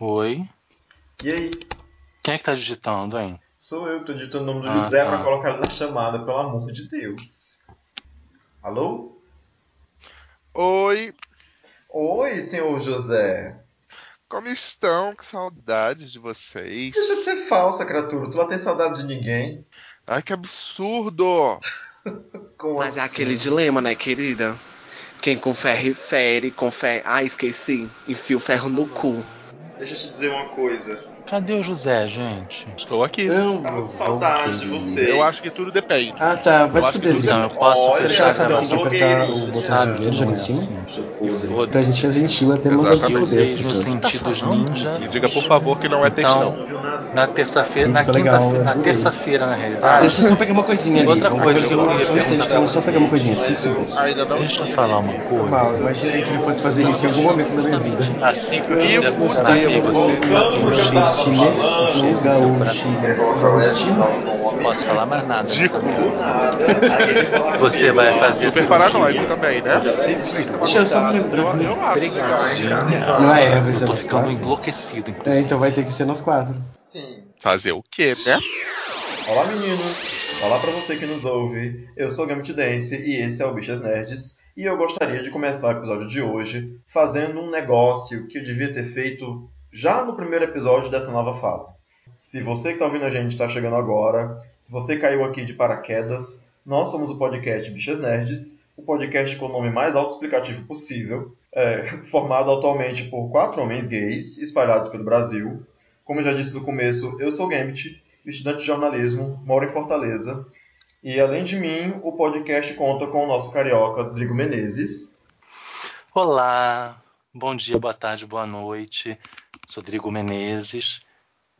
Oi. E aí? Quem é que tá digitando, hein? Sou eu, tô digitando o nome do Ah, José tá. pra colocar ele na chamada, pelo amor de Deus. Alô? Oi, Oi, senhor José. como estão? Que saudade de vocês. Deixa de ser falsa, criatura. Tu não tem saudade de ninguém. Ai, que absurdo! Como Mas é assim? aquele dilema, né, querida? Quem com ferro fere, com ferro. Ah, esqueci. Enfia o ferro no cu. Deixa eu te dizer uma coisa. Cadê o José, gente? Estou aqui. Não, Tava com eu saudade de você. Eu acho que tudo depende. Ah, tá. Vai Eu se que fuder. Então, eu posso Olha, Você fechar já a sabe não tem que apertar o botão vermelho, joga não em é cima? Eu Pra gente ser gentil, até manda Exatamente. desfoder as Vocês, no pessoas. sentidos ninja. E diga, por favor, que não é textão. Então, na terça-feira, na quinta-feira, eu na terça-feira, na realidade. Deixa eu só pegar uma coisinha ali. Outra coisa, eu só pegar uma coisinha, 5 segundos. Ainda não Deixa eu falar uma coisa. Mal, imaginei que ele fosse fazer isso em algum momento da minha vida. Assim que eu E Deus, que você Chinês, falando. no gaúcho, não posso falar mais nada. Você vai fazer Super paranoico também, né? Deixa eu só lembrar. Eu, eu acho legal, hein, cara. Não é, vai ser nós quatro? enlouquecido, É, então vai ter que ser nós quatro. Sim. Fazer o quê, né? Olá meninos! Olá pra você que nos ouve. Eu sou Gambit Dance e esse é o Bichas Nerds. E eu gostaria de começar o episódio de hoje fazendo um negócio que eu devia ter feito já no primeiro episódio dessa nova fase. Se você que está ouvindo a gente está chegando agora, se você caiu aqui de paraquedas, nós somos o podcast Bichas Nerds, o podcast com o nome mais autoexplicativo possível, é, formado atualmente por quatro homens gays espalhados pelo Brasil. Como eu já disse no começo, eu sou Gambit, estudante de jornalismo, moro em Fortaleza. E além de mim, o podcast conta com o nosso carioca Rodrigo Menezes. Olá, bom dia, boa tarde, boa noite. Sou Rodrigo Menezes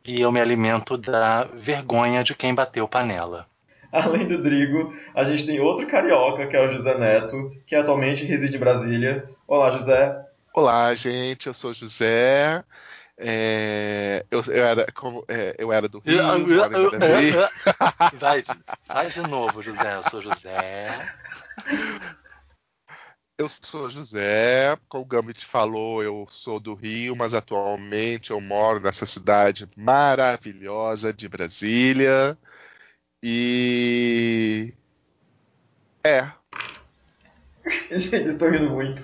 e eu me alimento da vergonha de quem bateu panela. Além do Drigo, a gente tem outro carioca, que é o José Neto, que atualmente reside em Brasília. Olá, José. Olá, gente, eu sou José. É, eu, eu era, como, é, eu era do Rio, moro em Brasília. Vai, faz de novo, José. Eu sou José. Eu sou José, como o Gambit falou, eu sou do Rio, mas atualmente eu moro nessa cidade maravilhosa de Brasília. E. É, Gente, eu tô rindo muito.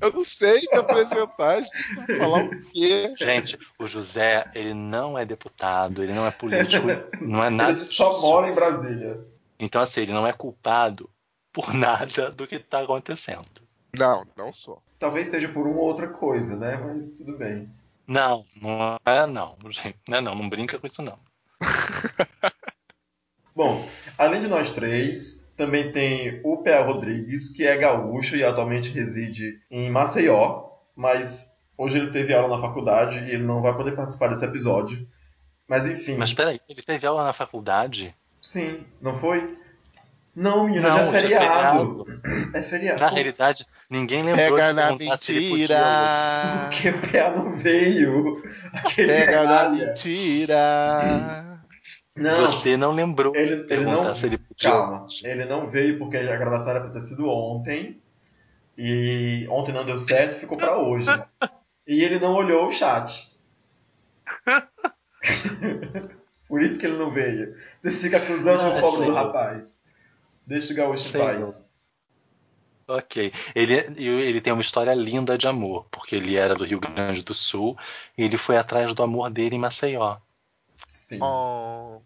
eu não sei me apresentar, gente. Falar o quê? Gente, o José, ele não é deputado, ele não é político, não é nada Ele só disso. mora em Brasília. Então, assim, ele não é culpado por nada do que está acontecendo. Não, não sou. Talvez seja por uma ou outra coisa, né? Mas tudo bem. Não, não é não. Não é não, não brinca com isso não. Bom, além de nós três, também tem o P.A. Rodrigues, que é gaúcho e atualmente reside em Maceió, mas hoje ele teve aula na faculdade e ele não vai poder participar desse episódio. Mas enfim, Mas peraí, ele teve aula na faculdade? sim, não foi? Não, menino, Não, é hoje é feriado. É feriado. Na realidade, ninguém lembrou Pega de na perguntar se ele podia hoje. mentira! Porque o PA não veio. Aquele Pega na mentira! Não, Você não lembrou Ele- de ele perguntar não- se ele podia calma. hoje. Ele não veio porque a gravação era pra ter sido ontem. E ontem não deu certo, ficou pra hoje. E ele não olhou o chat. Por isso que ele não veio. Você fica acusando Ah, o pobre do rapaz. Deixa o gaúcho em Sei paz. Ok. Ele, ele tem uma história linda de amor, porque ele era do Rio Grande do Sul e ele foi atrás do amor dele em Maceió. Sim. Oh,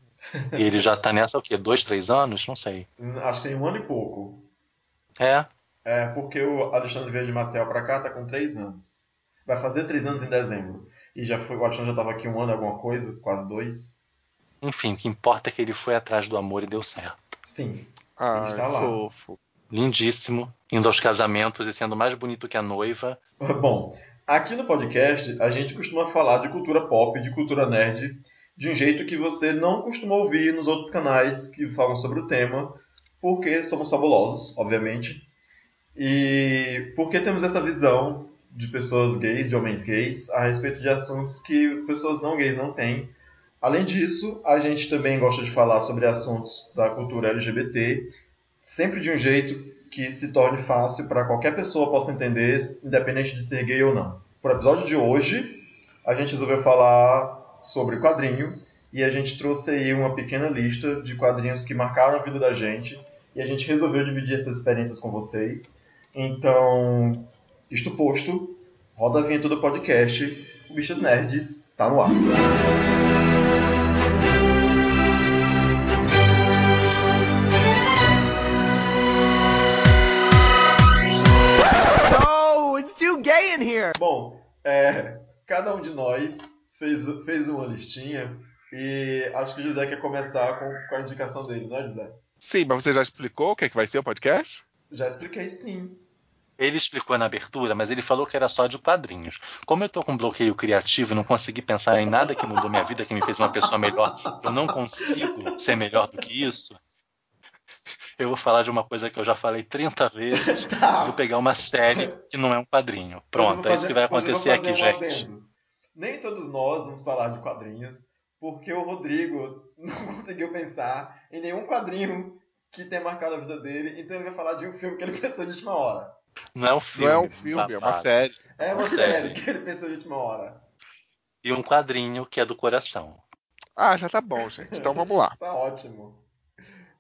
E ele já tá nessa o quê? Dois, três anos? Não sei. Acho que tem um ano e pouco. É? É, porque o Alexandre veio de Marcel pra cá, tá com três anos. Vai fazer três anos em dezembro. E já foi, o Alexandre já tava aqui um ano, alguma coisa, quase dois. Enfim, o que importa é que ele foi atrás do amor e deu certo. Sim. Ai, Está lá. fofo. Lindíssimo, indo aos casamentos e sendo mais bonito que a noiva. Bom, aqui no podcast a gente costuma falar de cultura pop, de cultura nerd, de um jeito que você não costuma ouvir nos outros canais que falam sobre o tema, porque somos fabulosos, obviamente. E porque temos essa visão de pessoas gays, de homens gays, a respeito de assuntos que pessoas não gays não têm. Além disso, a gente também gosta de falar sobre assuntos da cultura LGBT, sempre de um jeito que se torne fácil para qualquer pessoa possa entender, independente de ser gay ou não. Para o episódio de hoje, a gente resolveu falar sobre quadrinho e a gente trouxe aí uma pequena lista de quadrinhos que marcaram a vida da gente e a gente resolveu dividir essas experiências com vocês. Então, isto posto, roda a vinheta do podcast, o Bichas Nerds tá no ar. Here. Bom, é, cada um de nós fez, fez uma listinha e acho que o José quer começar com, com a indicação dele, não é, José? Sim, mas você já explicou o que, é que vai ser o podcast? Já expliquei sim. Ele explicou na abertura, mas ele falou que era só de quadrinhos. Como eu tô com bloqueio criativo e não consegui pensar em nada que mudou minha vida, que me fez uma pessoa melhor, eu não consigo ser melhor do que isso. Eu vou falar de uma coisa que eu já falei 30 vezes. Tá. Vou pegar uma série que não é um quadrinho. Pronto, é isso que vai acontecer fazer aqui, um gente. adendo. Nem todos nós vamos falar de quadrinhos, porque o Rodrigo não conseguiu pensar em nenhum quadrinho que tenha marcado a vida dele, então ele vai falar de um filme que ele pensou de última hora. Não é um filme. Não é um filme, é uma série. É uma Uma série série. que ele pensou de última hora. E um quadrinho que é do coração. Ah, já tá bom, gente. Então vamos lá. Tá ótimo.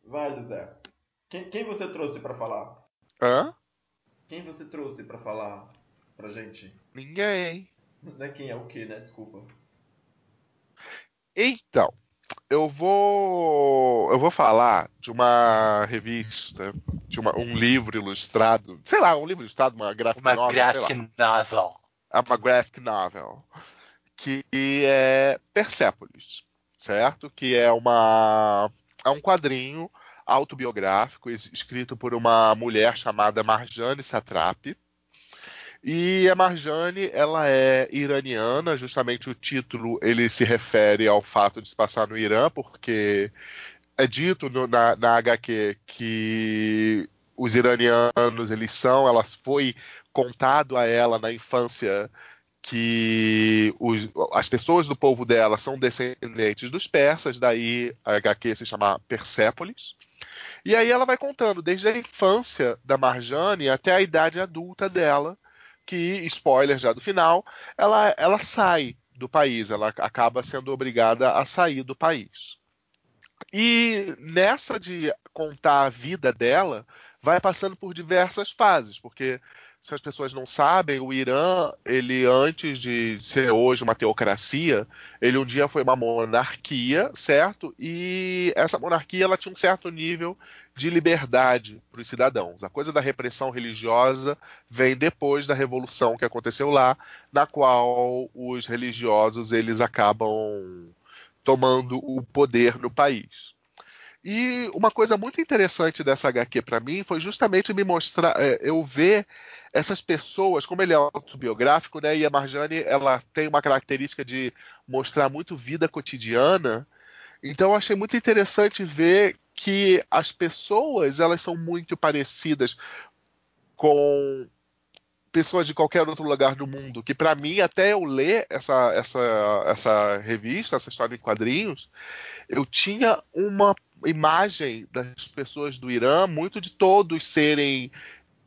Vai, José. Quem, quem você trouxe pra falar? Hã? Quem você trouxe pra falar pra gente? Ninguém. Não é quem, é o que, né? Desculpa. Então, eu vou eu vou falar de uma revista, de uma- um livro ilustrado, sei lá, um livro ilustrado, uma graphic Uma novel, sei lá. graphic novel. É uma graphic novel, que é Persepolis, certo? Que é uma é um quadrinho autobiográfico es- escrito por uma mulher chamada Marjane Satrapi. E a Marjane, ela é iraniana, justamente o título ele se refere ao fato de se passar no Irã, porque é dito no- na, na HQ que os iranianos eles são, elas foi contado a ela na infância que os- as pessoas do povo dela são descendentes dos persas, daí a HQ se chama Persépolis. E aí ela vai contando desde a infância da Marjane até a idade adulta dela, que, spoiler já do final, ela, ela sai do país, ela acaba sendo obrigada a sair do país. E nessa de contar a vida dela, vai passando por diversas fases, porque se as pessoas não sabem, o Irã, ele antes de ser hoje uma teocracia, ele um dia foi uma monarquia, certo? E essa monarquia ela tinha um certo nível de liberdade para os cidadãos. A coisa da repressão religiosa vem depois da revolução que aconteceu lá, na qual os religiosos eles acabam tomando o poder no país. E uma coisa muito interessante dessa HQ para mim foi justamente me mostrar, é, eu ver essas pessoas, como ele é autobiográfico, né? E a Marjane, ela tem uma característica de mostrar muito vida cotidiana. Então eu achei muito interessante ver que as pessoas, elas são muito parecidas com pessoas de qualquer outro lugar do mundo, que para mim até eu ler essa essa essa revista, essa história em quadrinhos, eu tinha uma imagem das pessoas do Irã muito de todos serem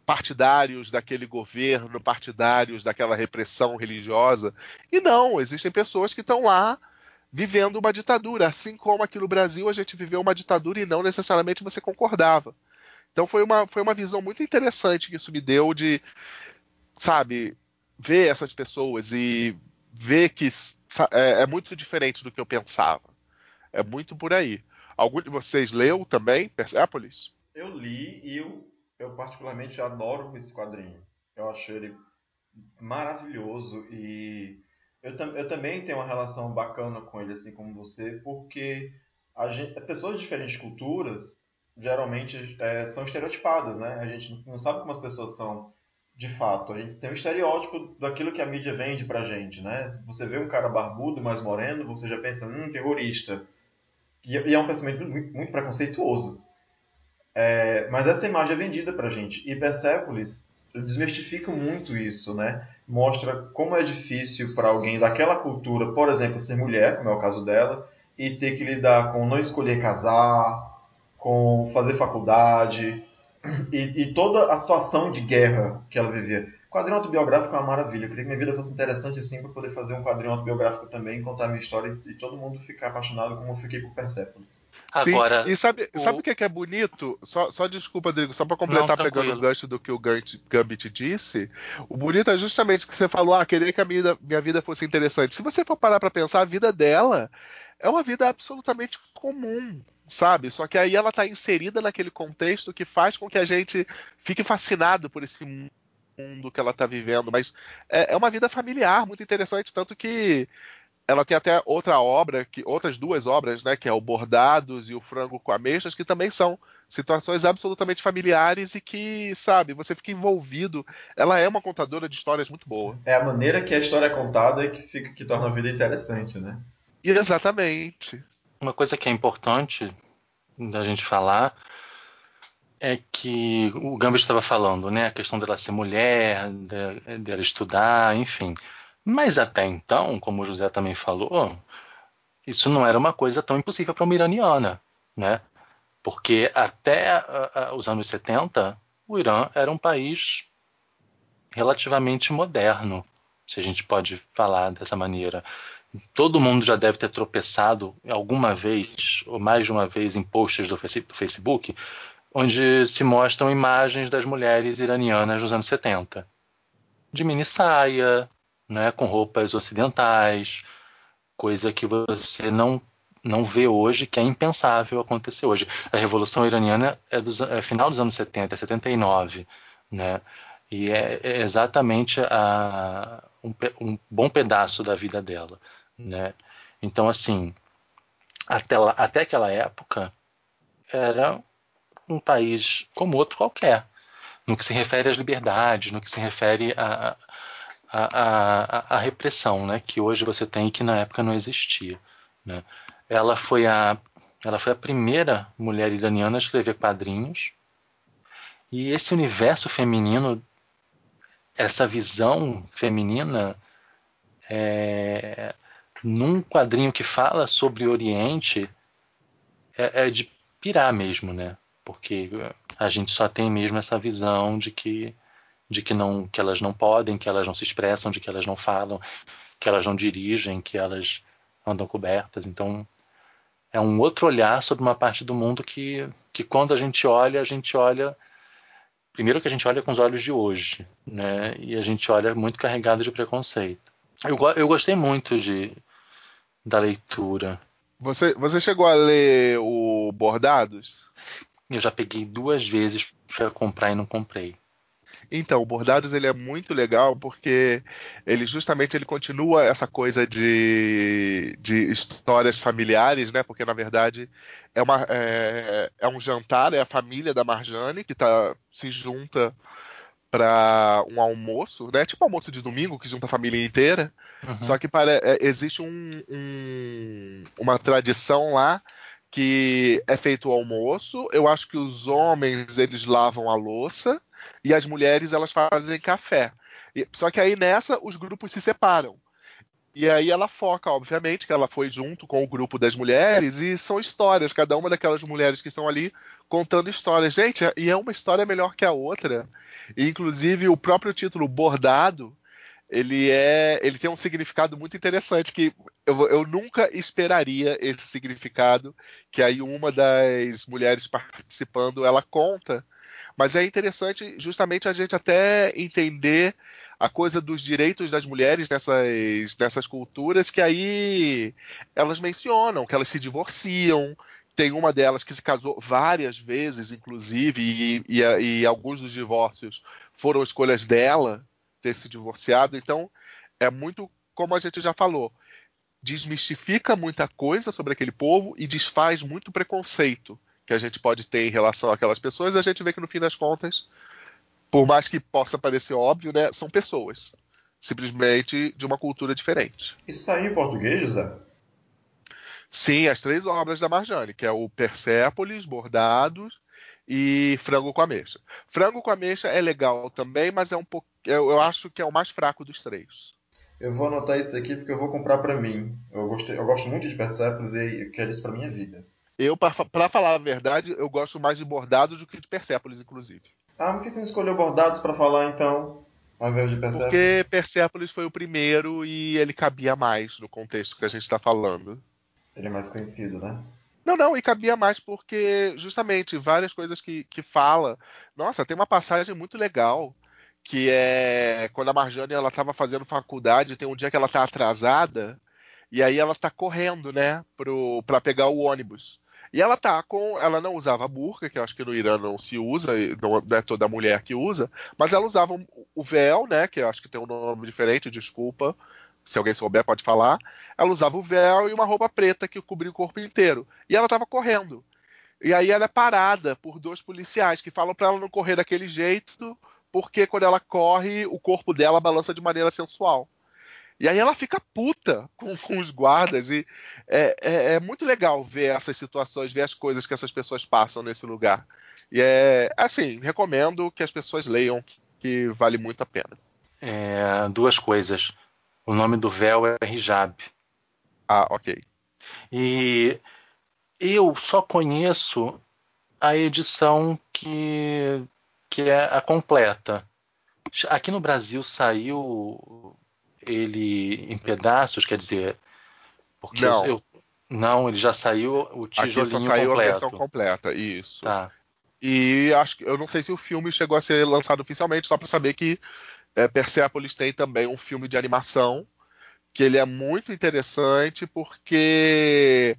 partidários daquele governo, partidários daquela repressão religiosa. E não, existem pessoas que estão lá vivendo uma ditadura, assim como aqui no Brasil a gente viveu uma ditadura e não necessariamente você concordava. Então foi uma, foi uma visão muito interessante que isso me deu de, sabe, ver essas pessoas e ver que é, é muito diferente do que eu pensava. É muito por aí. Algum de vocês leu também Persepolis? Eu li e eu, eu particularmente adoro esse quadrinho. Eu acho ele maravilhoso e eu, eu também tenho uma relação bacana com ele, assim como você, porque gente, pessoas de diferentes culturas geralmente é, são estereotipadas, né? A gente não sabe como as pessoas são de fato. A gente tem um estereótipo daquilo que a mídia vende pra gente, né? Você vê um cara barbudo, mais moreno, você já pensa, hum, terrorista. E, e é um pensamento muito, muito preconceituoso. É, mas essa imagem é vendida pra gente. E Persepolis desmistifica muito isso, né? Mostra como é difícil para alguém daquela cultura, por exemplo, ser mulher, como é o caso dela, e ter que lidar com não escolher casar, com fazer faculdade, e, e toda a situação de guerra que ela vivia. Quadrinho autobiográfico é uma maravilha. Eu queria que minha vida fosse interessante assim para poder fazer um quadrinho autobiográfico também, contar a minha história e todo mundo ficar apaixonado como eu fiquei por Persepolis. Agora, Sim, e sabe, o- sabe o que é, que é bonito? Só, só desculpa, Rodrigo, só pra completar Não, pegando o gancho do que o Gambit disse, o bonito é justamente que você falou, ah, queria que a minha, minha vida fosse interessante. Se você for parar pra pensar, a vida dela é uma vida absolutamente comum, sabe? Só que aí ela tá inserida naquele contexto que faz com que a gente fique fascinado por esse mundo que ela tá vivendo. Mas é, é uma vida familiar muito interessante, tanto que ela tem até outra obra, que, outras duas obras, né, que é o Bordados e o Frango com Ameixas, que também são situações absolutamente familiares e que, sabe, você fica envolvido. Ela é uma contadora de histórias muito boa. É a maneira que a história é contada que, fica, que torna a vida interessante, né? Exatamente. uma coisa que é importante da gente falar é que o Gambit estava falando, né? A questão dela ser mulher, de- dela estudar, enfim. Mas até então, como o José também falou, isso não era uma coisa tão impossível para uma iraniana, né? Porque até os anos 70, o Irã era um país relativamente moderno, se a gente pode falar dessa maneira. Todo mundo já deve ter tropeçado alguma vez, ou mais de uma vez, em posts do Facebook, onde se mostram imagens das mulheres iranianas dos anos 70. De mini saia, né, com roupas ocidentais, coisa que você não, não vê hoje, que é impensável acontecer hoje. A Revolução Iraniana é, dos, é final dos anos 70, é 79, né? E é, é exatamente a, um, um bom pedaço da vida dela, né? Então, assim, até, lá- até aquela época, era um país como outro qualquer, no que se refere às liberdades, no que se refere à a, a, repressão, né? Que hoje você tem e que na época não existia, né? Ela foi a ela foi a primeira mulher iraniana a escrever quadrinhos e esse universo feminino, essa visão feminina, é, num quadrinho que fala sobre o Oriente, é, é de pirar mesmo, né? Porque a gente só tem mesmo essa visão de que de que não que elas não podem, que elas não se expressam, de que elas não falam, que elas não dirigem, que elas andam cobertas. Então é um outro olhar sobre uma parte do mundo que que quando a gente olha, a gente olha primeiro que a gente olha com os olhos de hoje, né? E a gente olha muito carregado de preconceito. Eu, eu gostei muito de da leitura. Você, você chegou a ler o Bordados? Eu já peguei duas vezes para comprar e não comprei. Então, o Bordados ele é muito legal porque ele justamente ele continua essa coisa de, de histórias familiares, né? Porque na verdade é, uma, é, é um jantar, é a família da Marjane que tá, se junta para um almoço, né? Tipo almoço de domingo que junta a família inteira. Uhum. Só que pare- é, existe um- um- uma tradição lá que é feito o almoço. Eu acho que os homens eles lavam a louça e as mulheres elas fazem café. E- só que aí nessa os grupos se separam. E aí ela foca, obviamente, que ela foi junto com o grupo das mulheres e são histórias, cada uma daquelas mulheres que estão ali contando histórias. Gente, e é uma história melhor que a outra. E, inclusive o próprio título Bordado, ele é, ele tem um significado muito interessante que eu, eu nunca esperaria esse significado que aí uma das mulheres participando ela conta. Mas é interessante justamente a gente até entender a coisa dos direitos das mulheres nessas, nessas culturas que aí elas mencionam que elas se divorciam. Tem uma delas que se casou várias vezes, inclusive, e, e, e alguns dos divórcios foram escolhas dela ter se divorciado. Então, é muito como a gente já falou. Desmistifica muita coisa sobre aquele povo e desfaz muito preconceito que a gente pode ter em relação àquelas pessoas. A gente vê que no fim das contas, por mais que possa parecer óbvio, né, são pessoas. Simplesmente de uma cultura diferente. Isso saiu em português, José? Sim, as três obras da Marjane, que é o Persépolis, Bordados e Frango com Ameixa. Frango com Ameixa é legal também, mas é um pouco, eu, eu acho que é o mais fraco dos três. Eu vou anotar isso aqui porque eu vou comprar pra mim. Eu, gostei, eu gosto muito de Persepolis e eu quero isso pra minha vida. Eu, pra, pra falar a verdade, eu gosto mais de Bordados do que de Persépolis, inclusive. Ah, por que você não escolheu bordados pra falar então? Ao invés de Persepolis. Porque Persépolis foi o primeiro e ele cabia mais no contexto que a gente está falando. Ele é mais conhecido, né? Não, não, e cabia mais porque, justamente, várias coisas que, que fala. Nossa, tem uma passagem muito legal que é quando a Marjane ela estava fazendo faculdade, tem um dia que ela tá atrasada e aí ela tá correndo, né, pro, pra pegar o ônibus. E ela tá com. Ela não usava burca, que eu acho que no Irã não se usa, não é toda mulher que usa, mas ela usava o véu, né? Que eu acho que tem um nome diferente, desculpa. Se alguém souber, pode falar. Ela usava o véu e uma roupa preta que cobria o corpo inteiro. E ela tava correndo. E aí ela é parada por dois policiais que falam para ela não correr daquele jeito, porque quando ela corre, o corpo dela balança de maneira sensual. E aí ela fica puta com, com os guardas e é, é, é, muito legal ver essas situações, ver as coisas que essas pessoas passam nesse lugar. E é assim, recomendo que as pessoas leiam, que vale muito a pena. É, duas coisas. O nome do véu é hijab. Ah, ok. E eu só conheço a edição que, que é a completa. Aqui no Brasil saiu ele em pedaços, quer dizer, porque Não. eu não, ele já saiu o Aqui tijolinho só saiu completo. a versão completa, isso. Tá. E acho que eu não sei se o filme chegou a ser lançado oficialmente, só para saber que é, Persepolis tem também um filme de animação que ele é muito interessante porque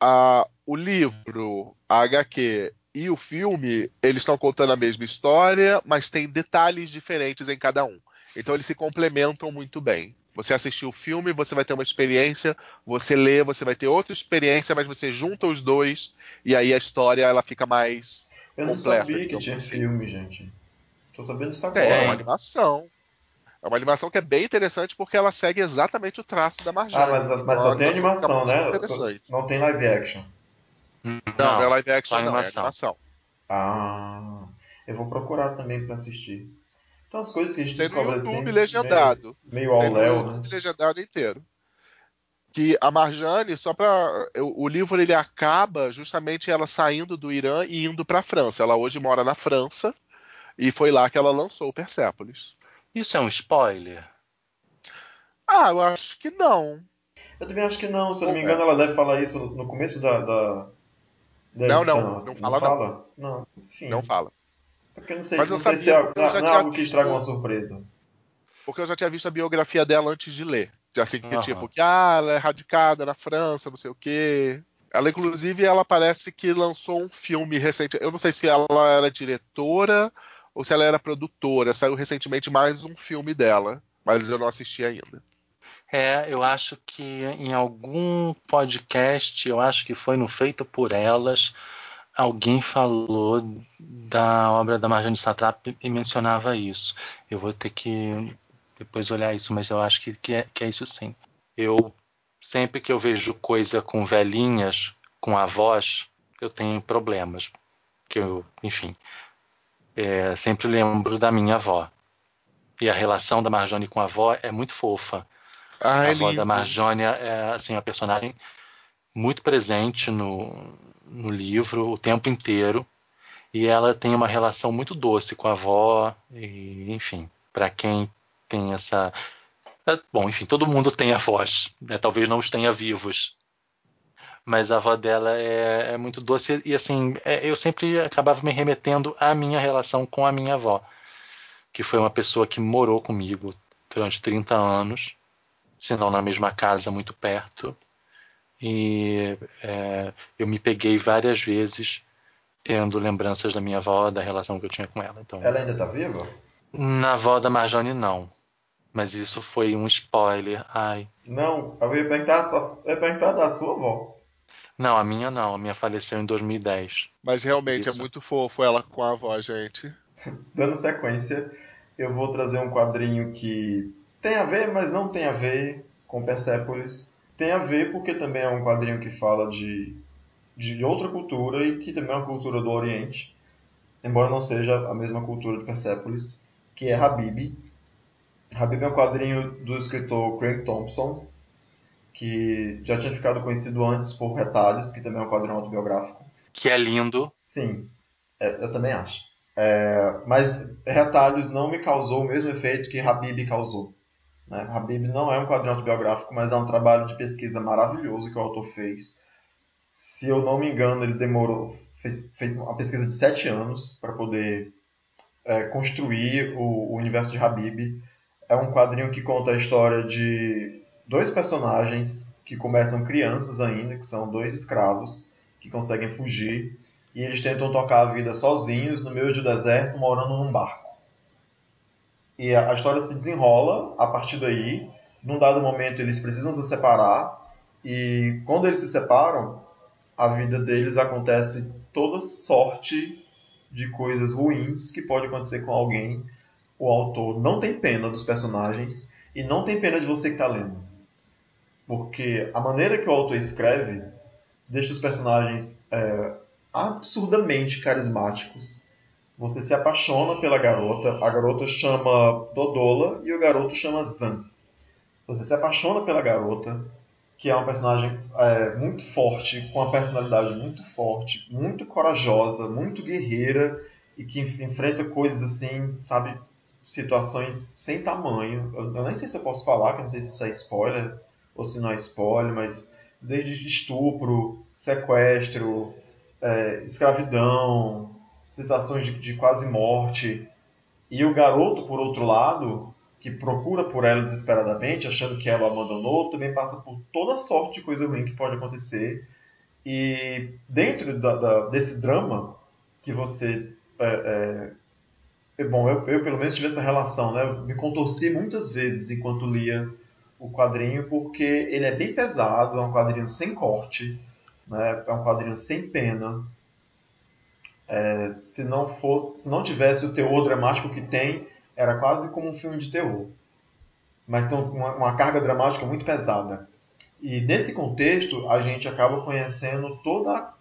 a- o livro, a HQ e o filme eles estão contando a mesma história, mas tem detalhes diferentes em cada um. Então eles se complementam muito bem. Você assistiu o filme, você vai ter uma experiência, você lê, você vai ter outra experiência, mas você junta os dois e aí a história ela fica mais Eu não Completa, sabia que tinha assim. filme, gente. Tô sabendo disso É, é uma agora. animação. É uma animação que é bem interessante porque ela segue exatamente o traço da Marjane. Ah, mas, mas Então, só a tem fica animação, né? Não tem live action. Não, não, é live action, não, é animação. animação. Ah, eu vou procurar também pra assistir. Então as coisas que a gente Tem no descobre YouTube assim, legendado. meio, meio ao Tem no léu, YouTube né? legendado inteiro. Que a Marjane, só pra. O livro ele acaba justamente ela saindo do Irã e indo pra França. Ela hoje mora na França e foi lá que ela lançou o Persépolis. Isso é um spoiler? Ah, eu acho que não. Eu também acho que não, se eu não me engano, ela deve falar isso no começo da, da Não, edição. não, não fala, fala? Não, enfim. Não fala. É Porque eu não sei, Mas não eu sei sabia se é, eu não, já não é algo que estraga uma surpresa. Porque eu já tinha visto a biografia dela antes de ler. Assim, que tipo, que ah, ela é radicada na França, não sei o quê. Ela, inclusive, ela parece que lançou um filme recente. Eu não sei se ela era diretora ou se ela era produtora. Saiu recentemente mais um filme dela, mas eu não assisti ainda. É, eu acho que em algum podcast, eu acho que foi no Feito por Elas, alguém falou da obra da Marjane Satrap e mencionava isso. Eu vou ter que depois olhar isso, mas eu acho que, que, é, que é isso sim. Eu, sempre que eu vejo coisa com velhinhas, com avós, eu tenho problemas. Que eu, enfim, é, sempre lembro da minha avó. E a relação da Marjane com a avó é muito fofa. A avó lindo. da Marjônia é assim, uma personagem muito presente no, no livro o tempo inteiro. E ela tem uma relação muito doce com a avó. E, enfim, para quem tem essa. é, Bom, enfim, todo mundo tem avós, né? talvez não os tenha vivos. Mas a avó dela é, é muito doce e assim, é, eu sempre acabava me remetendo à minha relação com a minha avó, que foi uma pessoa que morou comigo durante 30 anos se não na mesma casa, muito perto. E é, eu me peguei várias vezes tendo lembranças da minha avó, da relação que eu tinha com ela. Então, Ela ainda tá viva? na avó da Marjane, não. Mas isso foi um spoiler. Ai. Não, eu ia perguntar, só- eu ia perguntar da sua avó. Não, a minha não. A minha faleceu em 2010. Mas realmente Isso. é muito fofo ela com a avó, gente. Dando sequência, eu vou trazer um quadrinho que tem a ver, mas não tem a ver com Persepolis. Tem a ver porque também é um quadrinho que fala de, de outra cultura e que também é uma cultura do Oriente, embora não seja a mesma cultura de Persepolis, que é Habib. Habib é um quadrinho do escritor Craig Thompson, que já tinha ficado conhecido antes por Retalhos, que também é um quadrinho autobiográfico. Que é lindo. Sim, é, eu também acho. É, mas Retalhos não me causou o mesmo efeito que Habib causou. Né? Habib não é um quadrinho autobiográfico, mas é um trabalho de pesquisa maravilhoso que o autor fez. Se eu não me engano, ele demorou, fez, fez uma pesquisa de sete anos para poder é, construir o, o universo de Habib. É um quadrinho que conta a história de dois personagens que começam crianças ainda, que são dois escravos que conseguem fugir e eles tentam tocar a vida sozinhos no meio do deserto, morando num barco. E a história se desenrola a partir daí. Num dado momento eles precisam se separar e quando eles se separam, a vida deles acontece toda sorte de coisas ruins que pode acontecer com alguém. O autor não tem pena dos personagens e não tem pena de você que está lendo. Porque a maneira que o autor escreve deixa os personagens é, absurdamente carismáticos. Você se apaixona pela garota, a garota chama Dodola e o garoto chama Zan. Você se apaixona pela garota, que é uma personagem é, muito forte, com uma personalidade muito forte, muito corajosa, muito guerreira e que enfrenta coisas assim, sabe, situações sem tamanho. Eu, eu nem sei se eu posso falar, que eu não sei se isso é spoiler ou se não é spoiler, mas desde estupro, sequestro, é, escravidão, situações de, de quase morte. E o garoto, por outro lado, que procura por ela desesperadamente, achando que ela o abandonou, também passa por toda sorte de coisa ruim que pode acontecer. E dentro da, da, desse drama que você. É, é, bom, eu, eu, pelo menos tive essa relação, né? Eu me contorci muitas vezes enquanto lia o quadrinho, porque ele é bem pesado, é um quadrinho sem corte, né? é um quadrinho sem pena. É, se não fosse, se não tivesse o teor dramático que tem, era quase como um filme de terror. Mas tem uma, uma carga dramática muito pesada. E nesse contexto, a gente acaba conhecendo toda,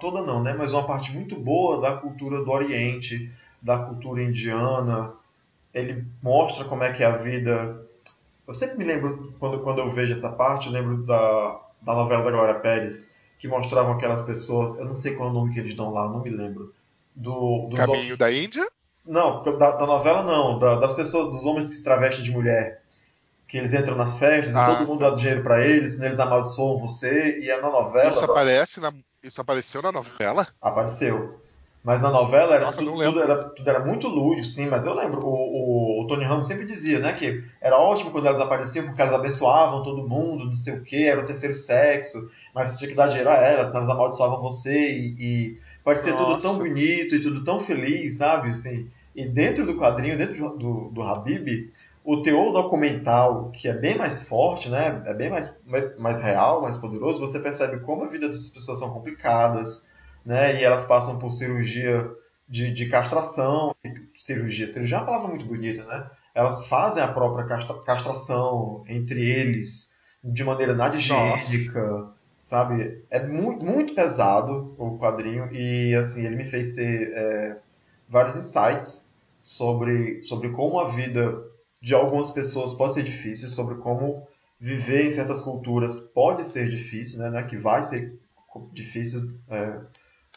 toda não, né? Mas uma parte muito boa da cultura do Oriente, da cultura indiana. Ele mostra como é que é a vida. Eu sempre me lembro, quando, quando eu vejo essa parte, eu lembro da, da novela da Glória Pérez, que mostravam aquelas pessoas, eu não sei qual é o nome que eles dão lá, não me lembro. Do, dos Caminho da Índia? Não, da, da novela não, da, das pessoas, dos homens que se travestem de mulher. Que eles entram nas festas Ah, e todo mundo dá dinheiro pra eles, eles amaldiçoam você, e é na novela. Isso aparece na. Isso apareceu na novela? Apareceu. Mas na novela era Nossa, tudo, tudo era, tudo era muito lúdico, sim, mas eu lembro, o, o, o Tony Ramos sempre dizia, né, que era ótimo quando elas apareciam porque elas abençoavam todo mundo, não sei o que, era o terceiro sexo, mas você tinha que dar dinheiro a elas, senão elas amaldiçoavam você e, e parecia tudo tão Nossa. bonito e tudo tão feliz, sabe, assim. E dentro do quadrinho, dentro do, do Habib, o teor documental, que é bem mais forte, né, é bem mais, mais real, mais poderoso, você percebe como a vida dessas pessoas são complicadas, né? E elas passam por cirurgia de, de castração. Cirurgia, cirurgia é uma palavra muito bonita, né? Elas fazem a própria castra- castração entre eles de maneira nada higiênica, sabe? É muito, muito pesado o quadrinho e assim ele me fez ter é, vários insights sobre sobre como a vida de algumas pessoas pode ser difícil, sobre como viver em certas culturas pode ser difícil, né? Não é que vai ser difícil é,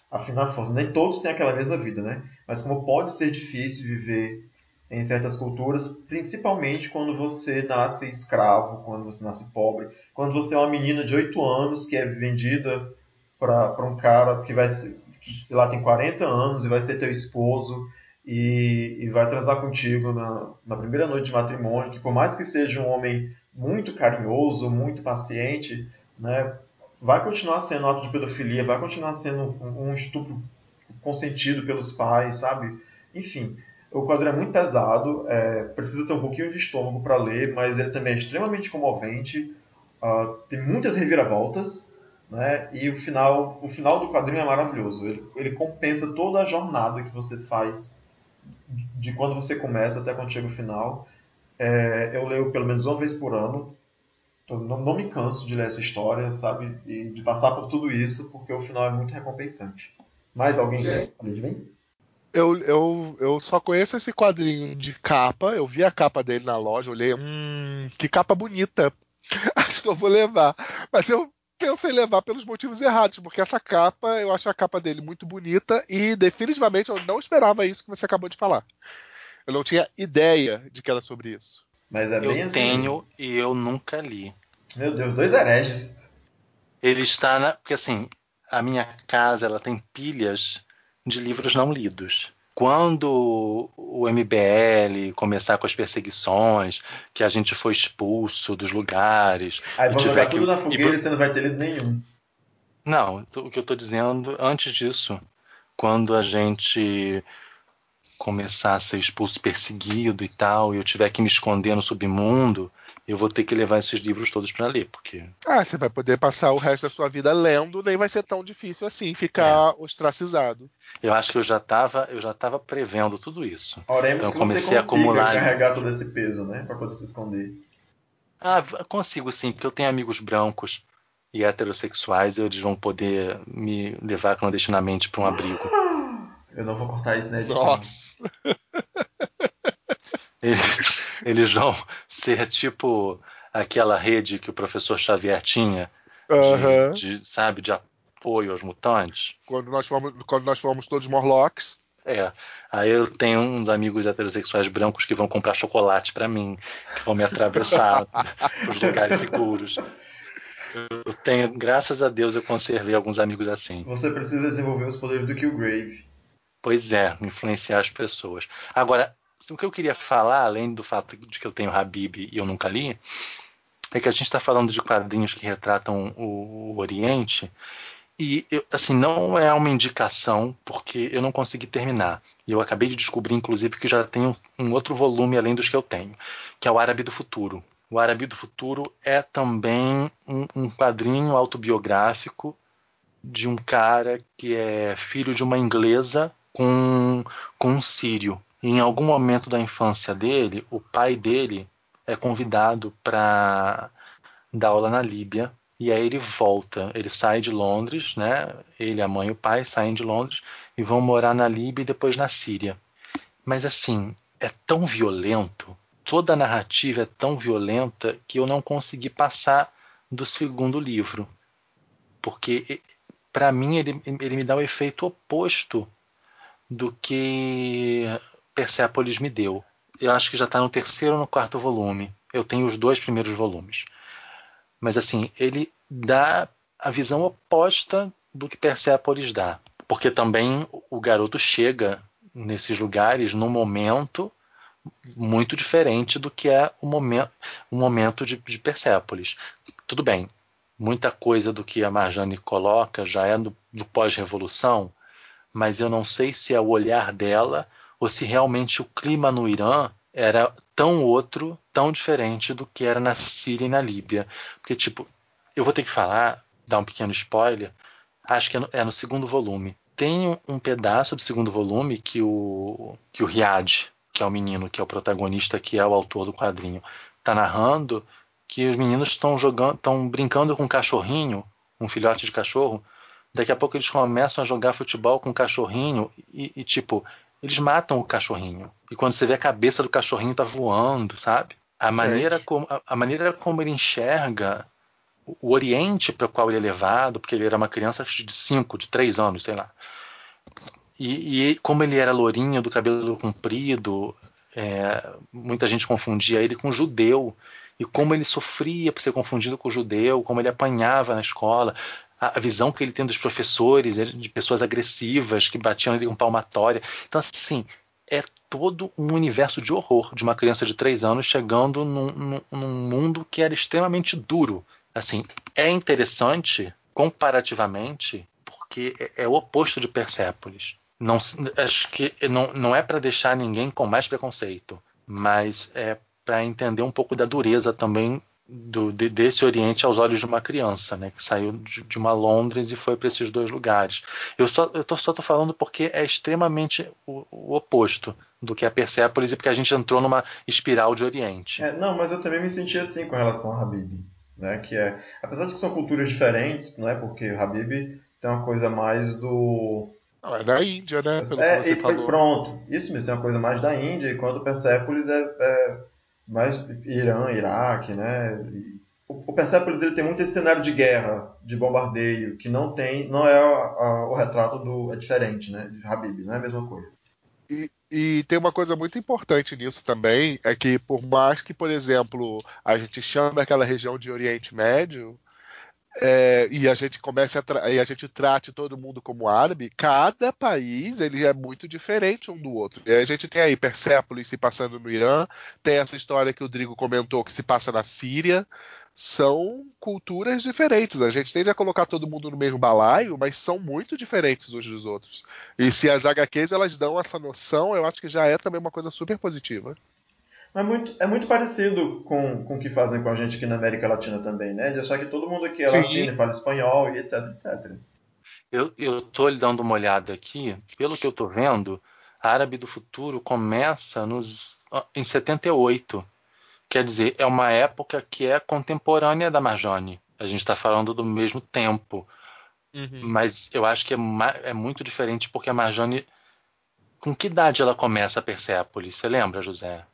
afinal nem todos têm aquela mesma vida, né? Mas como pode ser difícil viver em certas culturas, principalmente quando você nasce escravo, quando você nasce pobre, quando você é uma menina de 8 anos que é vendida para um cara que vai ser, que, sei lá, tem 40 anos e vai ser teu esposo e, e vai transar contigo na, na primeira noite de matrimônio, que por mais que seja um homem muito carinhoso, muito paciente, né, vai continuar sendo um ato de pedofilia, vai continuar sendo um, um estupro consentido pelos pais, sabe? Enfim, o quadro é muito pesado, é, precisa ter um pouquinho de estômago para ler, mas ele também é extremamente comovente, uh, tem muitas reviravoltas, né? E o final, o final do quadrinho é maravilhoso. Ele, ele compensa toda a jornada que você faz de quando você começa até quando chega o final. É, eu leio pelo menos uma vez por ano. Eu não, não me canso de ler essa história, sabe? E de passar por tudo isso, porque o final é muito recompensante. Mais alguém quer falar de mim? Eu, eu, eu só conheço esse quadrinho de capa. Eu vi a capa dele na loja, olhei, hum, que capa bonita. Acho que eu vou levar. Mas eu pensa em levar pelos motivos errados, porque essa capa, eu acho a capa dele muito bonita e definitivamente eu não esperava isso que você acabou de falar. Eu não tinha ideia de que era sobre isso. Mas é bem Eu assim. tenho e eu nunca li. Meu Deus, dois hereges. Ele está na. Porque assim, a minha casa ela tem pilhas de livros não lidos. Quando o MBL começar com as perseguições, que a gente foi expulso dos lugares. Aí vão tiver jogar que- tudo na fogueira e você não vai ter lido nenhum. Não, o que eu estou dizendo antes disso, quando a gente começar a ser expulso, perseguido e tal, e eu tiver que me esconder no submundo, eu vou ter que levar esses livros todos para ler, porque Ah, você vai poder passar o resto da sua vida lendo, nem vai ser tão difícil assim ficar ostracizado. eu acho que eu já estava, eu já estava prevendo tudo isso. Oremos Então, que você comecei a acumular- carregar todo esse peso, né? Pra poder se esconder. Ah, consigo sim, porque eu tenho amigos brancos e heterossexuais, e eles vão poder me levar clandestinamente para um abrigo. Eu não vou cortar isso na edição. Nossa. Eles, eles vão ser tipo aquela rede que o professor Xavier tinha, de, Aham. de, sabe, de apoio aos mutantes. Quando nós fomos, quando nós fomos todos Morlocks. É. Aí eu tenho uns amigos heterossexuais brancos que vão comprar chocolate pra mim, que vão me atravessar os lugares seguros. Eu tenho, graças a Deus, eu conservei alguns amigos assim. Você precisa desenvolver os poderes do Killgrave. Pois é, influenciar as pessoas. Agora, o que eu queria falar, além do fato de que eu tenho Habib e eu nunca li, é que a gente está falando de quadrinhos que retratam o, o Oriente e eu, assim não é uma indicação porque eu não consegui terminar. E eu acabei de descobrir, inclusive, que já tenho um outro volume além dos que eu tenho, que é o Árabe do Futuro. O Árabe do Futuro é também um, um quadrinho autobiográfico de um cara que é filho de uma inglesa com, com um sírio. Em algum momento da infância dele, o pai dele é convidado para dar aula na Líbia. E aí ele volta, ele sai de Londres, né? Ele, a mãe e o pai saem de Londres e vão morar na Líbia e depois na Síria. Mas assim, é tão violento, toda a narrativa é tão violenta que eu não consegui passar do segundo livro. Porque para mim ele, ele me dá o efeito oposto do que Persepolis me deu. Eu acho que já está no terceiro ou no quarto volume. Eu tenho os dois primeiros volumes. Mas assim, ele dá a visão oposta do que Persepolis dá. Porque também o garoto chega nesses lugares num momento muito diferente do que é o momento, o momento de, de Persepolis. Tudo bem, muita coisa do que a Marjane coloca já é do, do pós-revolução, mas eu não sei se é o olhar dela ou se realmente o clima no Irã era tão outro, tão diferente do que era na Síria e na Líbia. Porque, tipo, eu vou ter que falar, dar um pequeno spoiler, acho que é no, é no segundo volume. Tem um pedaço do segundo volume que o, que o Riad, que é o menino, que é o protagonista, que é o autor do quadrinho, está narrando que os meninos estão jogando, estão brincando com um cachorrinho, um filhote de cachorro. Daqui a pouco eles começam a jogar futebol com o cachorrinho e, e, tipo, eles matam o cachorrinho. E quando você vê a cabeça do cachorrinho tá voando, sabe? A maneira como a, a maneira como ele enxerga o, o Oriente para o qual ele é levado, porque ele era uma criança de 5, de 3 anos, sei lá. E, e, como ele era lourinho, do cabelo comprido, é, muita gente confundia ele com judeu. E como ele sofria por ser confundido com judeu, como ele apanhava na escola, a, visão que ele tem dos professores, de pessoas agressivas que batiam ele com palmatória. Então, assim, é todo um universo de horror de uma criança de 3 anos chegando num, num, num mundo que era extremamente duro. Assim, é interessante comparativamente porque é, é o oposto de Persépolis. Não, acho que não, não é para deixar ninguém com mais preconceito, mas é para entender um pouco da dureza também do, de, desse Oriente aos olhos de uma criança, né, que saiu de, de uma Londres e foi para esses dois lugares. Eu só eu tô, só tô falando porque é extremamente o, o, oposto do que é Persépolis e porque a gente entrou numa espiral de Oriente. É, não, mas eu também me senti assim com relação a Habib, né, que é, apesar de que são culturas diferentes, não é porque o Habib tem uma coisa mais do é da Índia, né? Pelo é, que você falou. Pronto, isso mesmo, tem uma coisa mais da Índia, enquanto Persépolis é, é mais Irã, Iraque, né? E, o Persepolis ele tem muito esse cenário de guerra, de bombardeio, que não tem, não é a- a- o retrato do, é diferente, né, de Habib, não é a mesma coisa. E, e tem uma coisa muito importante nisso também, é que por mais que, por exemplo, a gente chame aquela região de Oriente Médio, é, e a gente comece a e a gente trate todo mundo como árabe, cada país ele é muito diferente um do outro. E a gente tem aí Persépolis se passando no Irã, tem essa história que o Drigo comentou que se passa na Síria. São culturas diferentes. A gente tende a colocar todo mundo no mesmo balaio, mas são muito diferentes uns dos outros. E se as HQs elas dão essa noção, eu acho que já é também uma coisa super positiva. Mas muito, é muito parecido com, com o que fazem com a gente aqui na América Latina também, né, de achar que todo mundo aqui é Sim. latino e fala espanhol e etc, etc. Eu, eu tô lhe dando uma olhada aqui, pelo que eu tô vendo, Árabe do Futuro começa nos, em 78. Quer dizer, é uma época que é contemporânea da Marjane. A gente está falando do mesmo tempo. Mas eu acho que é, é muito diferente porque a Marjane. Com que idade ela começa a Persépolis? Você lembra, José?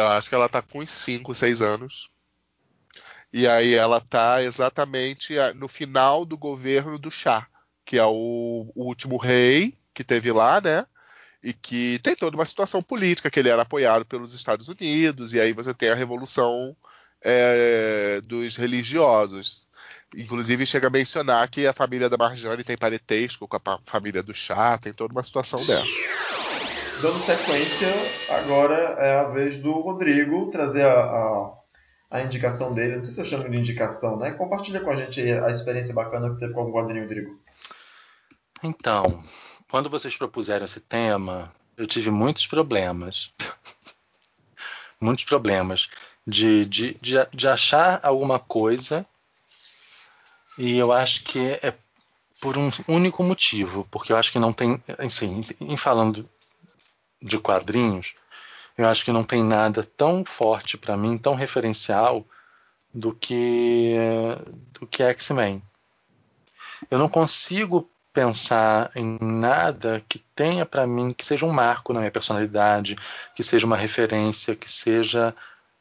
Eu acho que ela tá com uns 5, 6 anos. E aí ela tá exatamente ah, no final do governo do Shah, que é o, o último rei que teve lá, né? E que tem toda uma situação política, que ele era apoiado pelos Estados Unidos, e aí você tem a revolução é, dos religiosos. Inclusive chega a mencionar que a família da Marjane tem parentesco com a família do Shah, tem toda uma situação dessa. Dando sequência, agora é a vez do Rodrigo trazer a, a, a indicação dele. Não sei se eu chamo de indicação, né? Compartilha com a gente a experiência bacana que você teve com o Rodrigo. Então, quando vocês propuseram esse tema, eu tive muitos problemas. muitos problemas de, de, de, de achar alguma coisa e eu acho que é por um único motivo, porque eu acho que não tem, assim, em falando de quadrinhos, eu acho que não tem nada tão forte para mim, tão referencial do que do que X-Men. Eu não consigo pensar em nada que tenha para mim que seja um marco na minha personalidade, que seja uma referência, que seja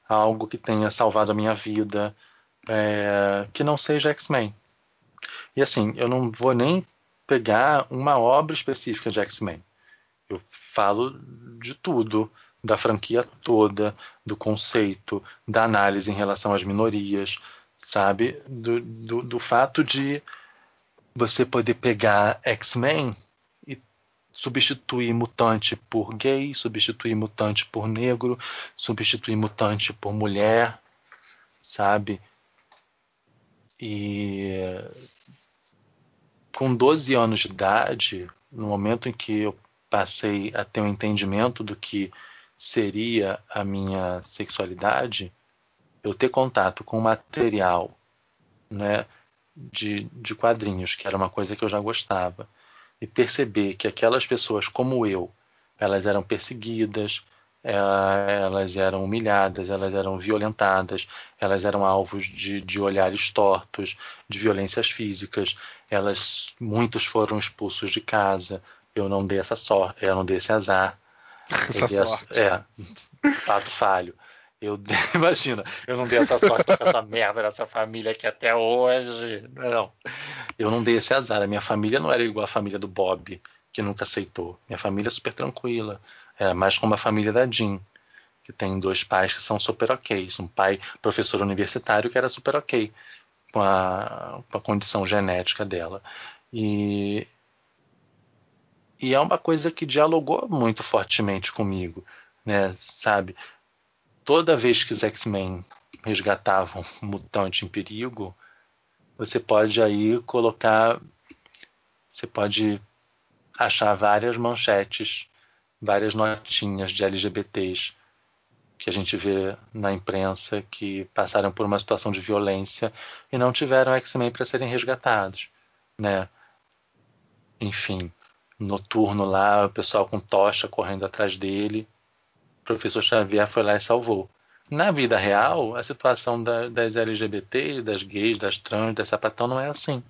algo que tenha salvado a minha vida, é, que não seja X-Men. E assim, eu não vou nem pegar uma obra específica de X-Men. Eu falo de tudo, da franquia toda, do conceito, da análise em relação às minorias, sabe? Do, do, do fato de você poder pegar X-Men e substituir mutante por gay, substituir mutante por negro, substituir mutante por mulher, sabe? E com 12 anos de idade, no momento em que eu passei a ter um entendimento do que seria a minha sexualidade, eu ter contato com material né, de, de quadrinhos, que era uma coisa que eu já gostava, e perceber que aquelas pessoas como eu, elas eram perseguidas, eh, elas eram humilhadas, elas eram violentadas, elas eram alvos de, de olhares tortos, de violências físicas, elas muitos foram expulsos de casa. Eu não dei essa sorte, eu não dei esse azar. Essa a- sorte. É, fato falho. Eu imagina, eu não dei essa sorte com essa merda dessa família aqui até hoje. Não. Eu não dei esse azar. A minha família não era igual a família do Bob, que nunca aceitou. Minha família é super tranquila. É mais como a família da Jean, que tem dois pais que são super ok. Um pai professor universitário que era super ok com a, com a condição genética dela. E, e é uma coisa que dialogou muito fortemente comigo, né? Sabe? Toda vez que os X-Men resgatavam um mutante em perigo, você pode aí colocar, você pode achar várias manchetes, várias notinhas de LGBTs que a gente vê na imprensa que passaram por uma situação de violência e não tiveram X-Men para serem resgatados, né? Enfim, noturno lá, o pessoal com tocha correndo atrás dele. O professor Xavier foi lá e salvou. Na vida real, a situação da- das LGBT, das gays, das trans, das sapatão não é assim.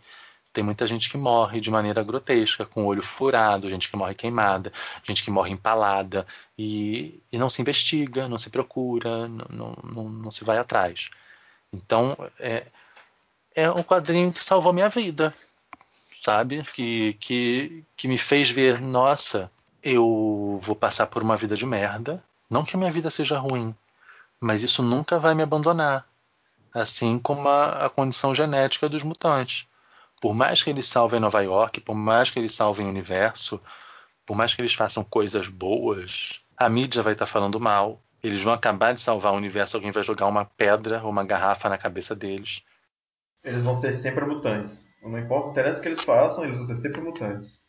Tem muita gente que morre de maneira grotesca, com o olho furado, gente que morre queimada, gente que morre empalada, e, e não se investiga, não se procura, não, não, não, não se vai atrás. Então, é, é um quadrinho que salvou minha vida, sabe? Que, que, que me fez ver, nossa, eu vou passar por uma vida de merda. Não que a minha vida seja ruim, mas isso nunca vai me abandonar. Assim como a, a condição genética dos mutantes. Por mais que eles salvem Nova York, por mais que eles salvem o universo, por mais que eles façam coisas boas, a mídia vai estar falando mal. Eles vão acabar de salvar o universo, alguém vai jogar uma pedra ou uma garrafa na cabeça deles. Eles vão ser sempre mutantes. Não importa o que eles façam, eles vão ser sempre mutantes.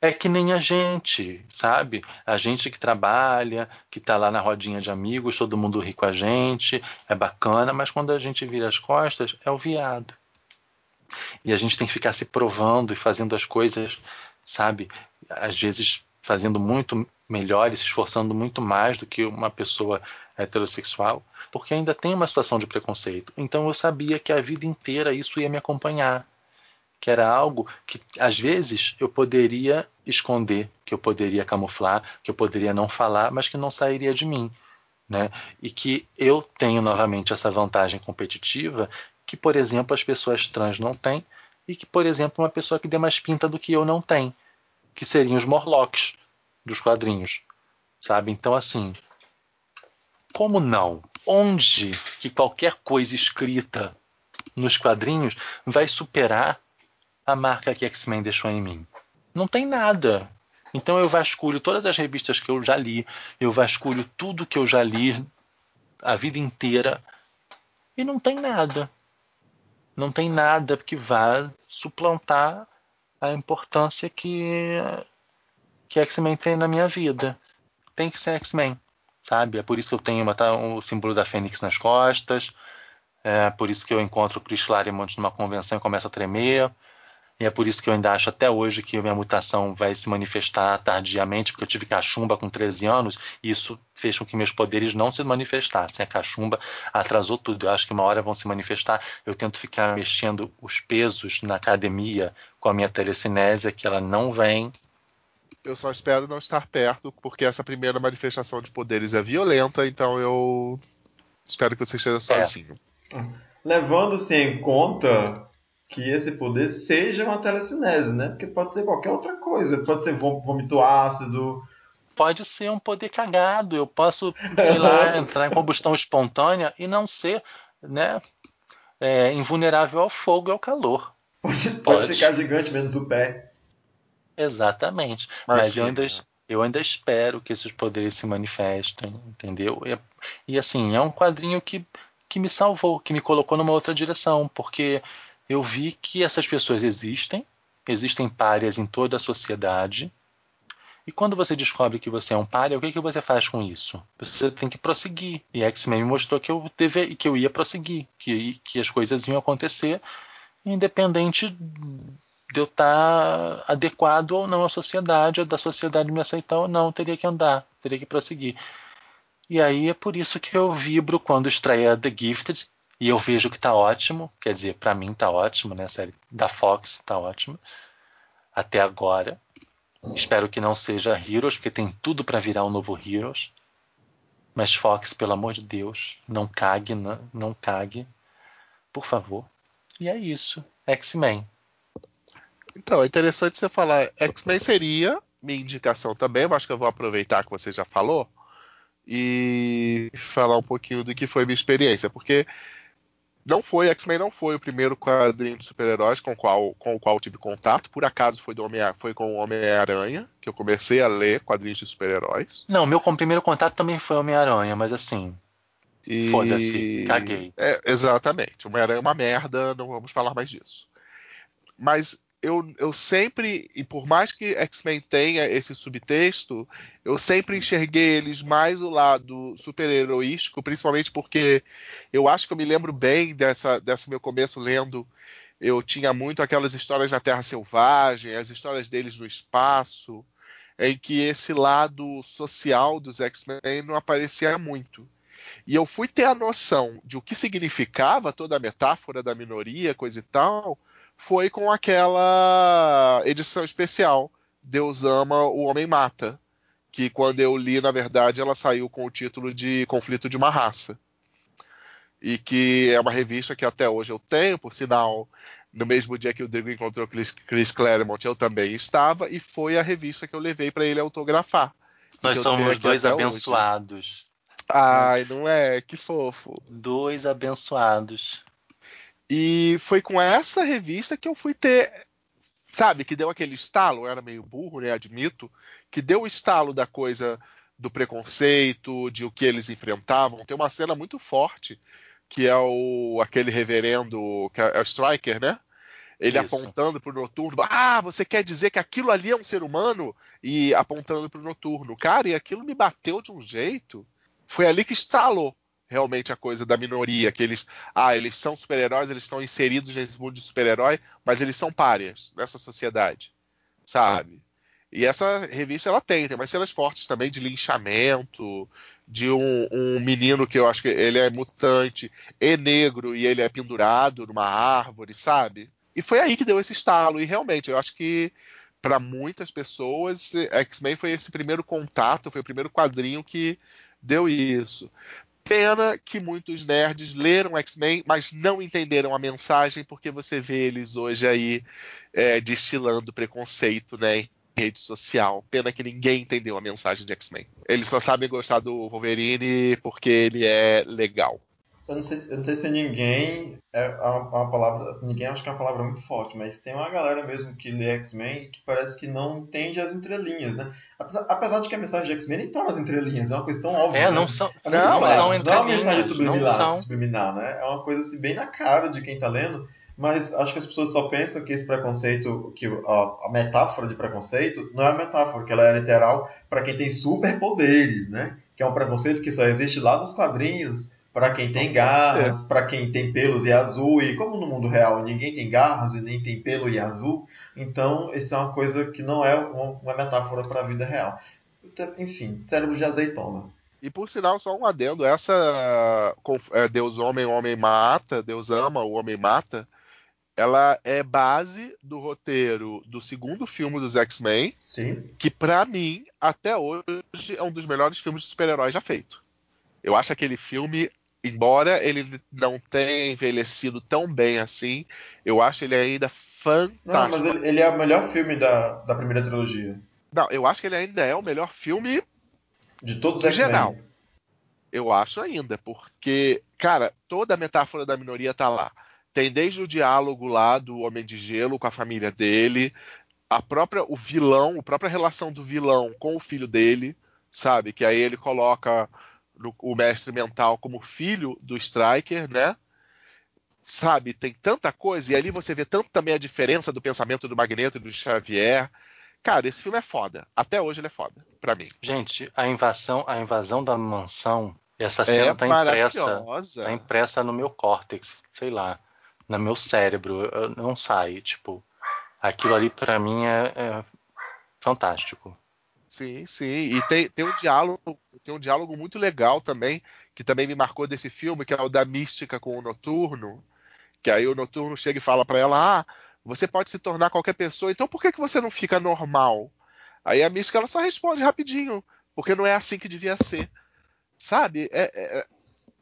É que nem a gente, sabe? A gente que trabalha, que tá lá na rodinha de amigos, todo mundo ri com a gente, é bacana, mas quando a gente vira as costas, é o viado. E a gente tem que ficar se provando e fazendo as coisas, sabe? Às vezes fazendo muito melhor e se esforçando muito mais do que uma pessoa heterossexual, porque ainda tem uma situação de preconceito. Então eu sabia que a vida inteira isso ia me acompanhar, que era algo que às vezes eu poderia esconder, que eu poderia camuflar, que eu poderia não falar, mas que não sairia de mim. Né? E que eu tenho novamente essa vantagem competitiva que, por exemplo, as pessoas trans não têm e que, por exemplo, uma pessoa que dê mais pinta do que eu não tem que seriam os Morlocks dos quadrinhos, sabe? Então, assim, como não? Onde que qualquer coisa escrita nos quadrinhos vai superar a marca que X-Men deixou em mim? Não tem nada. Então eu vasculho todas as revistas que eu já li, eu vasculho tudo que eu já li a vida inteira e não tem nada. Não tem nada que vá suplantar a importância que que X-Men tem na minha vida. Tem que ser X-Men, sabe? É por isso que eu tenho tá, o símbolo da Fênix nas costas. É por isso que eu encontro o Chris Claremont numa convenção e começo a tremer. E é por isso que eu ainda acho até hoje que a minha mutação vai se manifestar tardiamente, porque eu tive cachumba com 13 anos e isso fez com que meus poderes não se manifestassem. A cachumba atrasou tudo. Eu acho que uma hora vão se manifestar. Eu tento ficar mexendo os pesos na academia com a minha telecinésia, que ela não vem. Eu só espero não estar perto, porque essa primeira manifestação de poderes é violenta, então eu espero que você esteja sozinho. É. Levando-se em conta que esse poder seja uma telecinese, né? Porque pode ser qualquer outra coisa. Pode ser vômito ácido. Pode ser um poder cagado. Eu posso, sei lá, entrar em combustão espontânea e não ser, né? É, invulnerável ao fogo e ao calor. Pode, pode, pode, ficar gigante menos o pé. Exatamente. Mas, Mas eu, ainda, eu ainda espero que esses poderes se manifestem, entendeu? E, e assim, é um quadrinho que, que me salvou, que me colocou numa outra direção, porque eu vi que essas pessoas existem, existem párias em toda a sociedade. E quando você descobre que você é um pária, o que, que você faz com isso? Você tem que prosseguir. E X-Men me mostrou que eu, deve, que eu ia prosseguir, que, que as coisas iam acontecer, independente de eu estar adequado ou não à sociedade, ou da sociedade me aceitar ou não, teria que andar, teria que prosseguir. E aí é por isso que eu vibro quando estreia The Gifted, e eu vejo que tá ótimo, quer dizer, para mim tá ótimo, né? A série da Fox tá ótima até agora. Espero que não seja Heroes, porque tem tudo para virar um novo Heroes. Mas Fox, pelo amor de Deus, não cague, não, não cague, por favor. E é isso, X-Men. Então, é interessante você falar. X-Men seria minha indicação também, mas acho que eu vou aproveitar que você já falou e falar um pouquinho do que foi minha experiência, porque não foi, X-Men não foi o primeiro quadrinho de super-heróis com, qual, com o qual tive contato. Por acaso foi, do Homem, foi com o Homem-Aranha, que eu comecei a ler quadrinhos de super-heróis. Não, meu primeiro contato também foi Homem-Aranha, mas assim. E... Foda-se, caguei. É, exatamente. Homem-Aranha é uma merda, não vamos falar mais disso. Mas eu, eu sempre, e por mais que X-Men tenha esse subtexto, eu sempre enxerguei eles mais o lado super-heroístico, principalmente porque eu acho que eu me lembro bem dessa, desse meu começo lendo. Eu tinha muito aquelas histórias da Terra Selvagem, as histórias deles no espaço, em que esse lado social dos X-Men não aparecia muito. E eu fui ter a noção de o que significava toda a metáfora da minoria, coisa e tal, foi com aquela edição especial Deus ama, o homem mata, que quando eu li, na verdade, ela saiu com o título de Conflito de uma Raça. e que é uma revista que até hoje eu tenho, por sinal, no mesmo dia que o Drigo encontrou Chris, Chris Claremont, eu também estava, e foi a revista que eu levei para ele autografar. Nós somos dois até hoje. abençoados. Ai, não é? Que fofo. Dois abençoados. E foi com essa revista que eu fui ter. Sabe, que deu aquele estalo, eu era meio burro, né? Admito, que deu o estalo da coisa do preconceito, de o que eles enfrentavam. Tem uma cena muito forte, que é o aquele reverendo, que é o Striker, né? Ele Isso. apontando pro noturno, ah, você quer dizer que aquilo ali é um ser humano? E apontando pro noturno. Cara, e aquilo me bateu de um jeito. Foi ali que estalou realmente a coisa da minoria, que eles, ah, eles são super-heróis, eles estão inseridos nesse mundo de super-herói, mas eles são párias nessa sociedade, sabe? E essa revista ela tem, tem umas cenas fortes também de linchamento, de um, um menino que eu acho que ele é mutante e negro e ele é pendurado numa árvore, sabe? E foi aí que deu esse estalo. E realmente, eu acho que para muitas pessoas, X-Men foi esse primeiro contato, foi o primeiro quadrinho que deu isso. Pena que muitos nerds leram X-Men, mas não entenderam a mensagem, porque você vê eles hoje aí é, destilando preconceito, né? Em rede social. Pena que ninguém entendeu a mensagem de X-Men. Eles só sabem gostar do Wolverine porque ele é legal. Eu não sei, se- eu não sei se ninguém é uma, uma palavra. Ninguém acho que é uma palavra muito forte, mas tem uma galera mesmo que lê X-Men que parece que não entende as entrelinhas, né? Apesar, apesar de que a mensagem de X-Men nem tá nas entrelinhas, é uma coisa tão óbvia. É, né? não são. É Não, clássico, são não é uma entrelinhas, mensagem não subliminar, são. subliminar, né? É uma coisa assim, bem na cara de quem tá lendo, mas acho que as pessoas só pensam que esse preconceito, que a, a metáfora de preconceito, não é uma metáfora, que ela é literal para quem tem superpoderes, né? Que é um preconceito que só existe lá nos quadrinhos para quem tem garras, para quem tem pelos e azul, e como no mundo real ninguém tem garras e nem tem pelo e azul, então isso é uma coisa que não é uma, metáfora para a vida real. Então, Enfim, cérebro de azeitona. E por sinal, só um adendo, essa é, Deus homem, homem mata, Deus ama, o homem mata, ela é base do roteiro do segundo filme dos X-Men, que pra mim, até hoje, é um dos melhores filmes de super-heróis já feito. Eu acho aquele filme, embora ele não tenha envelhecido tão bem assim, eu acho ele ainda Não, mas fantástico. ele, ele é o melhor filme da, da primeira trilogia. Não, eu acho que ele ainda é o melhor filme De todos os geral. Eu acho ainda, porque, cara, toda a metáfora da minoria tá lá. Tem desde o diálogo lá do Homem de Gelo com a família dele, a própria o vilão, a própria relação do vilão com o filho dele, sabe? Que aí ele coloca no- o mestre mental como filho do Striker, né? Sabe, tem tanta coisa, e ali você vê tanto também a diferença do pensamento do Magneto e do Xavier. Cara, esse filme é foda. Até hoje ele é foda, pra mim. Gente, a invasão, a invasão da mansão, essa É cena tá impressa, tá impressa no meu córtex, sei lá, no meu cérebro, eu- não sai, tipo, aquilo ali pra mim é, é fantástico. Sim, sim. E tem, tem um diálogo, tem um diálogo muito legal também, que também me marcou desse filme, que é o da mística com o Noturno. Que aí o Noturno chega e fala pra ela: Ah, você pode se tornar qualquer pessoa, então por que, que você não fica normal? Aí a mística ela só responde rapidinho, porque não é assim que devia ser. Sabe? É- é- é-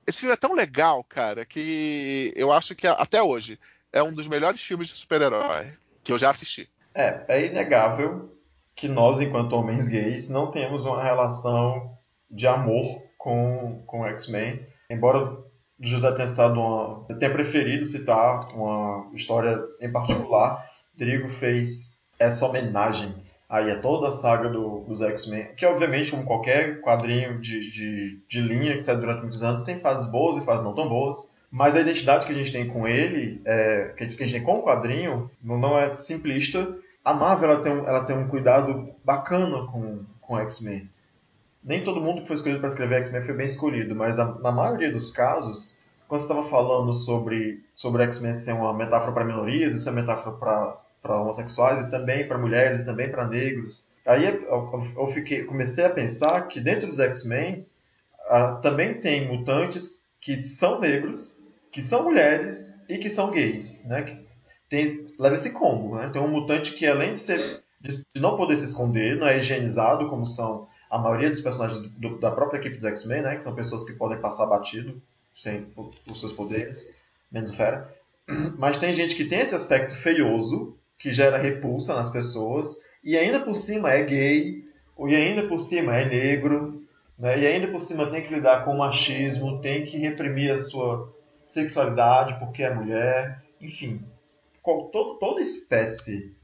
esse filme é tão legal, cara, que eu acho que até hoje é um dos melhores filmes de super-herói que eu já assisti. É, é inegável que nós, enquanto homens gays, não temos uma relação de amor com, com X-Men. Embora o José tenha citado uma, eu tenha preferido citar uma história em particular, Drigo fez essa homenagem aí a toda a saga do- dos X-Men, que obviamente, como qualquer quadrinho de, de, de linha que sai durante muitos anos, tem fases boas e fases não tão boas. Mas a identidade que a gente tem com ele, é, que a gente tem com o quadrinho, não é simplista. A Marvel ela tem, um, ela tem um cuidado bacana com, com X-Men. Nem todo mundo que foi escolhido para escrever X-Men foi bem escolhido, mas na, na maioria dos casos, quando você estava falando sobre, sobre X-Men ser uma metáfora para minorias, isso é metáfora para homossexuais e também para mulheres e também para negros. Aí eu, eu, fiquei, comecei a pensar que dentro dos X-Men ah, também tem mutantes que são negros, que são mulheres e que são gays, né? Tem, leva esse combo, né? Tem um mutante que além de ser de, não poder se esconder, não é higienizado como são a maioria dos personagens do- da própria equipe dos X-Men, né? Que são pessoas que podem passar batido. sem os seus poderes, menos Fera. Mas tem gente que tem esse aspecto feioso, que gera repulsa nas pessoas, e ainda por cima é gay, e ainda por cima é negro, né? e ainda por cima tem que lidar com o machismo, tem que reprimir a sua sexualidade porque é mulher, enfim. Todo- toda espécie,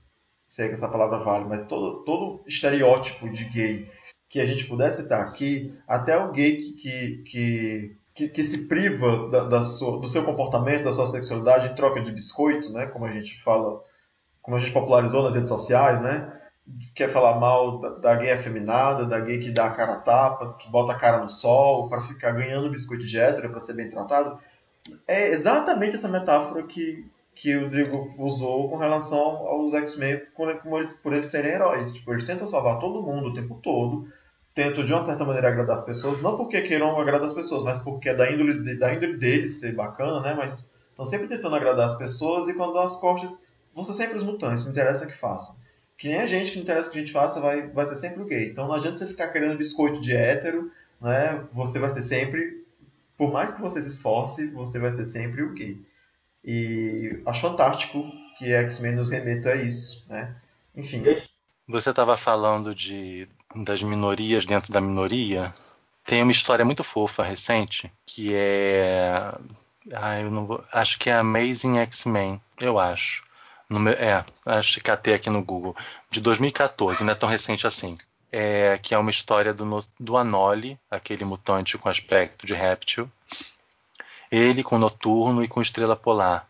sei que essa palavra vale, mas todo, todo estereótipo de gay que a gente pudesse citar aqui, até o gay que, que, que, que, que se priva da, da sua, do seu comportamento, da sua sexualidade em troca de biscoito, né? como a gente fala, como a gente popularizou nas redes sociais, né? quer falar mal da, da gay afeminada, da gay que dá a cara a tapa, que bota a cara no sol para ficar ganhando biscoito de hétero para ser bem tratado. É exatamente essa metáfora que, que o Rodrigo usou com relação aos X-Men, eles, por eles serem heróis. Tipo, eles tentam salvar todo mundo o tempo todo, tentam de uma certa maneira agradar as pessoas, não porque queiram agradar as pessoas, mas porque é da índole, da índole deles ser bacana, né? Mas estão sempre tentando agradar as pessoas e quando dão as costas, vão ser sempre os mutantes, não interessa o que façam. Que nem a gente, que não interessa o que a gente faça, vai, vai ser sempre o gay. Então não adianta você ficar querendo biscoito de hétero, né? Você vai ser sempre, por mais que você se esforce, você vai ser sempre o gay. E acho fantástico que X-Men nos remeta a isso, né? Enfim, Você estava falando de das minorias dentro da minoria. Tem uma história muito fofa recente que é, ah, eu não vou, acho que é Amazing X-Men, eu acho. Meu- é, acho que catei aqui no Google, de 2014, não é tão recente assim. É, que é uma história do, do Anole, aquele mutante com aspecto de réptil. Ele com Noturno e com Estrela Polar.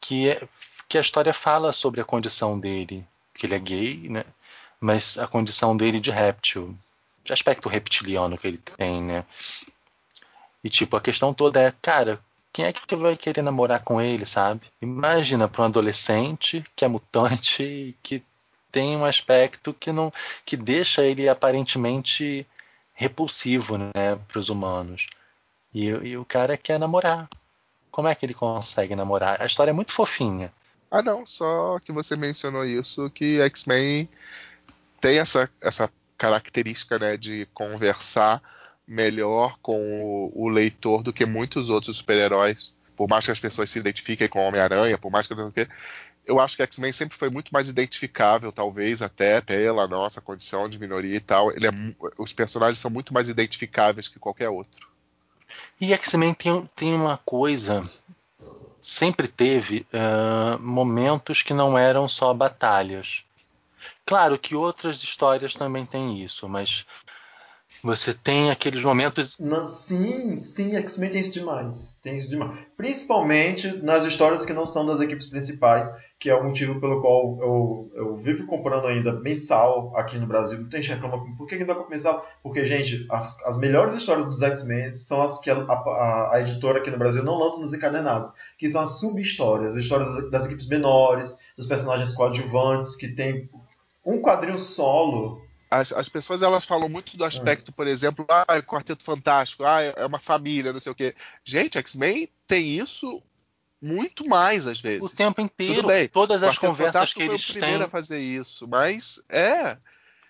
Que, é, que a história fala sobre a condição dele, que ele é gay, né? mas a condição dele de réptil, de aspecto reptiliano que ele tem, né? E tipo, a questão toda é, cara, quem é que vai querer namorar com ele, sabe? Imagina para um adolescente que é mutante e que tem um aspecto que não que deixa ele aparentemente repulsivo, né, para os humanos. E, e o cara quer namorar. Como é que ele consegue namorar? A história é muito fofinha. Ah, não, só que você mencionou isso, que X-Men tem essa, essa característica né, de conversar melhor com o, o leitor do que muitos outros super-heróis. Por mais que as pessoas se identifiquem com Homem-Aranha, por mais que eu acho que X-Men sempre foi muito mais identificável, talvez até pela nossa condição de minoria e tal. Ele é os personagens são muito mais identificáveis que qualquer outro. E X-Men tem, tem uma coisa. Sempre teve ah, momentos que não eram só batalhas. Claro que outras histórias também têm isso, mas você tem aqueles momentos. Não, sim, sim, X-Men tem isso demais. Tem isso demais. Principalmente nas histórias que não são das equipes principais, que é o motivo pelo qual eu, eu vivo comprando ainda mensal aqui no Brasil. Muita gente reclama, por que ainda compra mensal? Porque, gente, as, as melhores histórias dos X-Men são as que a, a- a editora aqui no Brasil não lança nos encadenados, que são as sub-histórias, as histórias das equipes menores, dos personagens coadjuvantes, que tem um quadrinho solo As, as pessoas elas falam muito do aspecto, por exemplo, ah, é Quarteto Fantástico, ah, é uma família, não sei o quê. Gente, X-Men tem isso muito mais às vezes. O tempo inteiro, Tudo bem. todas as Quarteto conversas Fantástico que foi eles o primeiro têm. a fazer isso, mas é,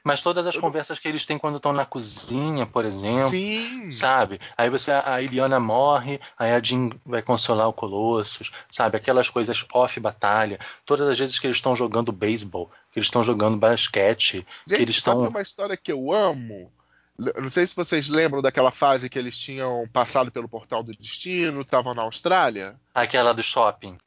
Mas todas as conversas que eles têm quando estão na cozinha, por exemplo. sim, Sabe? Aí você a Iliana morre, aí a Jean vai consolar o Colossus, sabe? Aquelas coisas off batalha. Todas as vezes que eles estão jogando beisebol, que eles estão jogando basquete, que Gente, eles sabe estão uma história que eu amo? Não sei se vocês lembram daquela fase que eles tinham passado pelo Portal do Destino, estavam na Austrália. aquela do shopping.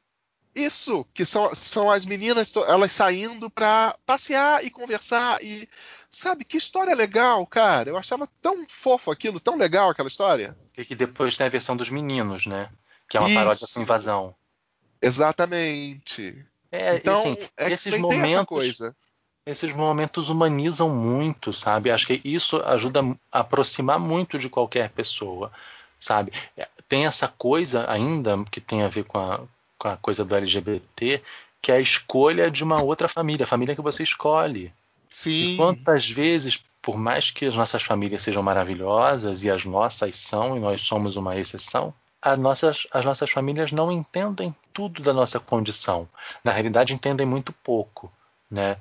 Isso, que são, são as meninas, elas saindo pra passear e conversar e sabe que história legal, cara. Eu achava tão fofo aquilo, tão legal aquela história. E que depois tem a versão dos meninos, né? Que é uma paródia Isso. com invasão. Exatamente. É, Então, assim, X-Men esses momentos, coisa. esses momentos humanizam muito, sabe? Acho que isso ajuda a aproximar muito de qualquer pessoa, sabe? É, Tem essa coisa ainda que tem a ver com a, com a coisa do LGBT, que é a escolha de uma outra família, a família que você escolhe. E Sim. quantas vezes, por mais que as nossas famílias sejam maravilhosas, e as nossas são, e nós somos uma exceção, as nossas, as nossas famílias não entendem tudo da nossa condição. Na realidade, entendem muito pouco. Né?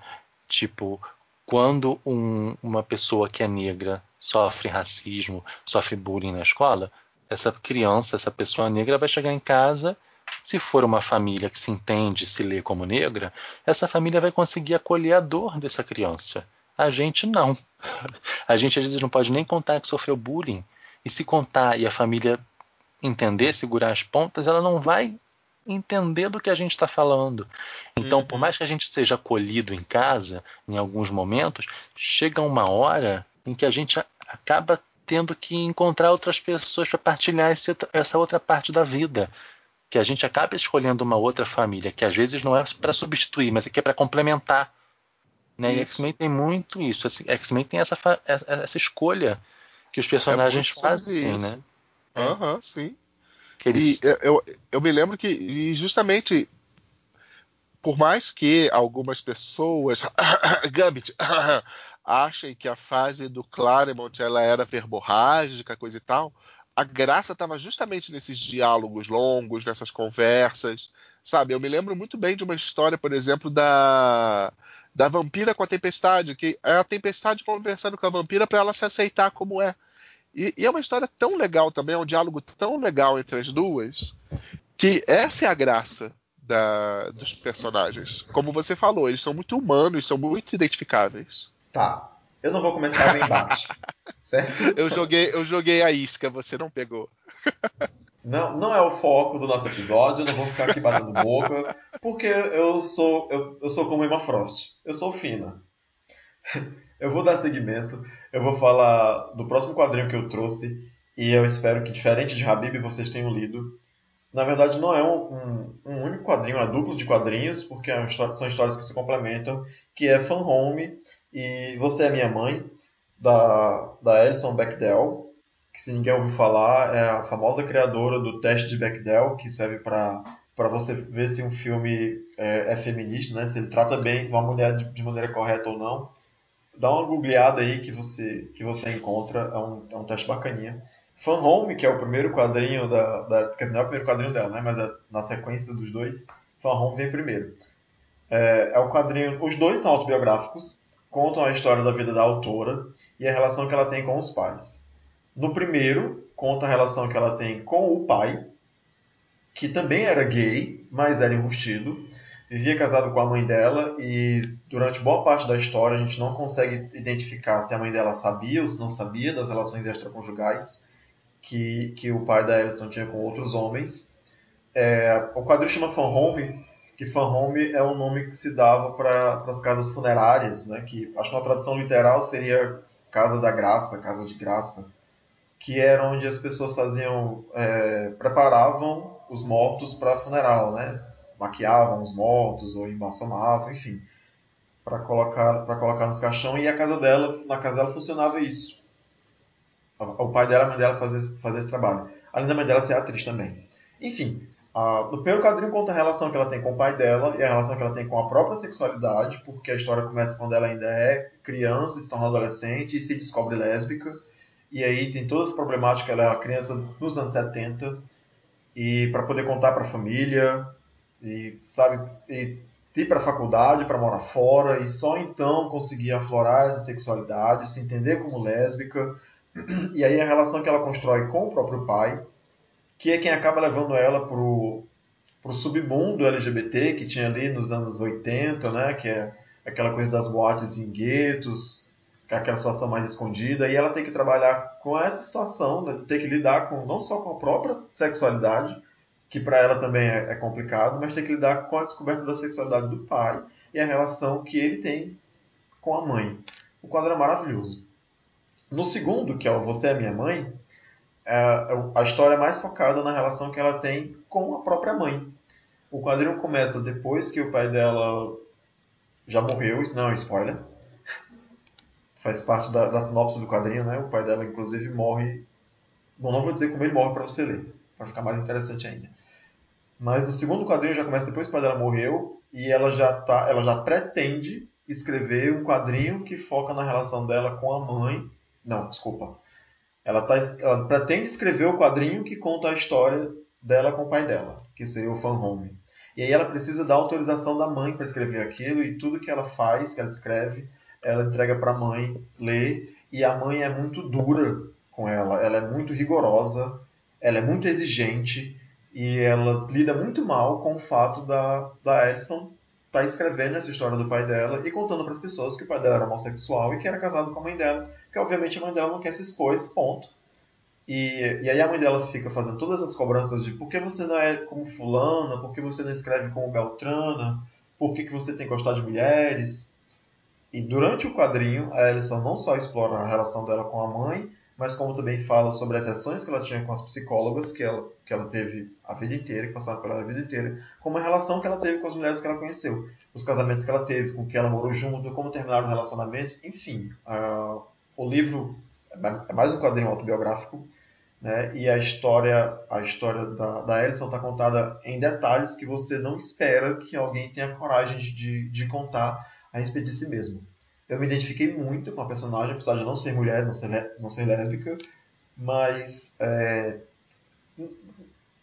Tipo, quando um- uma pessoa que é negra sofre racismo, sofre bullying na escola, essa criança, essa pessoa negra vai chegar em casa, se for uma família que se entende, se lê como negra, essa família vai conseguir acolher a dor dessa criança. A gente não. A gente às vezes não pode nem contar que sofreu bullying. E se contar e a família entender, segurar as pontas, ela não vai entender do que a gente está falando. Então, Uhum. por mais que a gente seja acolhido em casa, em alguns momentos, chega uma hora em que a gente acaba tendo que encontrar outras pessoas para partilhar esse- essa outra parte da vida. Que a gente acaba escolhendo uma outra família, que às vezes não é para substituir, mas é que é para complementar. Né? E. X-Men tem muito isso. Assim, X-Men tem essa, fa- essa essa escolha que os personagens sobre fazem, isso. né? Aham, sim. Que eles E eu, eu, me lembro que, justamente, por mais que algumas pessoas, Gambit, achem que a fase do Claremont ela era verborrágica, coisa e tal, a graça estava justamente nesses diálogos longos, nessas conversas, sabe? Eu me lembro muito bem de uma história, por exemplo, da da vampira com a tempestade, que é a tempestade conversando com a vampira para ela se aceitar como é. E, e é uma história tão legal também, é um diálogo tão legal entre as duas, que essa é a graça da- dos personagens. Como você falou, eles são muito humanos, são muito identificáveis. Tá. Eu não vou começar o embate. certo? Eu joguei, eu joguei a isca, você não pegou. Não, não é o foco do nosso episódio, eu não vou ficar aqui batendo boca, porque eu sou eu, eu sou como Emma Frost. Eu sou fina. Eu vou dar seguimento, eu vou falar do próximo quadrinho que eu trouxe, e eu espero que, diferente de Habib, vocês tenham lido. Na verdade, não é um, um, um único quadrinho, é uma dupla de quadrinhos, porque é são histórias que se complementam, que é Fan Home e Você é Minha Mãe, da, da Alison Bechdel, que se ninguém ouviu falar, é a famosa criadora do teste de Bechdel, que serve para para você ver se um filme é, é feminista, né? se ele trata bem uma mulher de, de maneira correta ou não. Dá uma googleada aí que você, que você encontra, é um, é um teste bacaninha. Fan Home, que é o primeiro quadrinho da, da. Quer dizer, não é o primeiro quadrinho dela, né? mas é na sequência dos dois, Fan Home vem primeiro. É, é o quadrinho. Os dois são autobiográficos, contam a história da vida da autora e a relação que ela tem com os pais. No primeiro, conta a relação que ela tem com o pai, que também era gay, mas era enrustido. Vivia casado com a mãe dela e durante boa parte da história a gente não consegue identificar se a mãe dela sabia ou se não sabia das relações extraconjugais que, que o pai da Alison tinha com outros homens. É, o quadrinho chama Fan Home, que Fan Home é o nome que se dava para as casas funerárias, né? que acho que uma tradução literal seria Casa da Graça, Casa de Graça que era onde as pessoas faziam, é, preparavam os mortos para funeral, né? Maquiavam os mortos ou embalsamavam, enfim, para colocar para colocar nos caixão. E a casa dela, na casa dela funcionava isso. O pai dela, a mãe dela fazia, fazia esse trabalho. Além da mãe dela ser atriz também. Enfim, a, no primeiro quadrinho conta a relação que ela tem com o pai dela e a relação que ela tem com a própria sexualidade, porque a história começa quando ela ainda é criança, se torna adolescente e se descobre lésbica. E aí tem toda essa problemática, ela é uma criança nos anos 70 e para poder contar para a família e sabe e ir para a faculdade para morar fora e só então conseguir aflorar essa sexualidade, se entender como lésbica e aí a relação que ela constrói com o próprio pai, que é quem acaba levando ela pro pro submundo LGBT que tinha ali nos anos 80, né, que é aquela coisa das boates em guetos, é aquela situação mais escondida, e ela tem que trabalhar com essa situação, né, ter que lidar com não só com a própria sexualidade, que para ela também é, é complicado, mas ter que lidar com a descoberta da sexualidade do pai e a relação que ele tem com a mãe. O quadro é maravilhoso. No segundo, que é o Você é Minha Mãe, a história é mais focada na relação que ela tem com a própria mãe. O quadrinho começa depois que o pai dela já morreu, isso não é spoiler. Faz parte da, da sinopse do quadrinho, né? O pai dela, inclusive, morre. Bom, não vou dizer como ele morre para você ler, para ficar mais interessante ainda. Mas no segundo quadrinho já começa depois que o pai dela morreu e ela já tá, ela já pretende escrever um quadrinho que foca na relação dela com a mãe. Não, desculpa. Ela, tá, ela pretende escrever o quadrinho que conta a história dela com o pai dela, que seria o Fan Home. E aí ela precisa da autorização da mãe para escrever aquilo e tudo que ela faz, que ela escreve, ela entrega para a mãe ler e a mãe é muito dura com ela, ela é muito rigorosa ela é muito exigente e ela lida muito mal com o fato da, da Edison estar tá escrevendo essa história do pai dela e contando para as pessoas que o pai dela era homossexual e que era casado com a mãe dela, que obviamente a mãe dela não quer se expor, esse ponto. E, e aí a mãe dela fica fazendo todas as cobranças de por que você não é como fulana, por que você não escreve como Beltrana, por que, que você tem que gostar de mulheres. E durante o quadrinho, a Alison não só explora a relação dela com a mãe, mas como também fala sobre as sessões que ela tinha com as psicólogas que ela, que ela teve a vida inteira, que passaram pela vida inteira, como a relação que ela teve com as mulheres que ela conheceu, os casamentos que ela teve, com que ela morou junto, como terminaram os relacionamentos, enfim. Uh, o livro é mais um quadrinho autobiográfico, né? E a história, a história da, da Alison está contada em detalhes que você não espera que alguém tenha coragem de, de contar a respeito de si mesmo. Eu me identifiquei muito com a personagem, apesar de não ser mulher, não ser, não ser lésbica, mas é,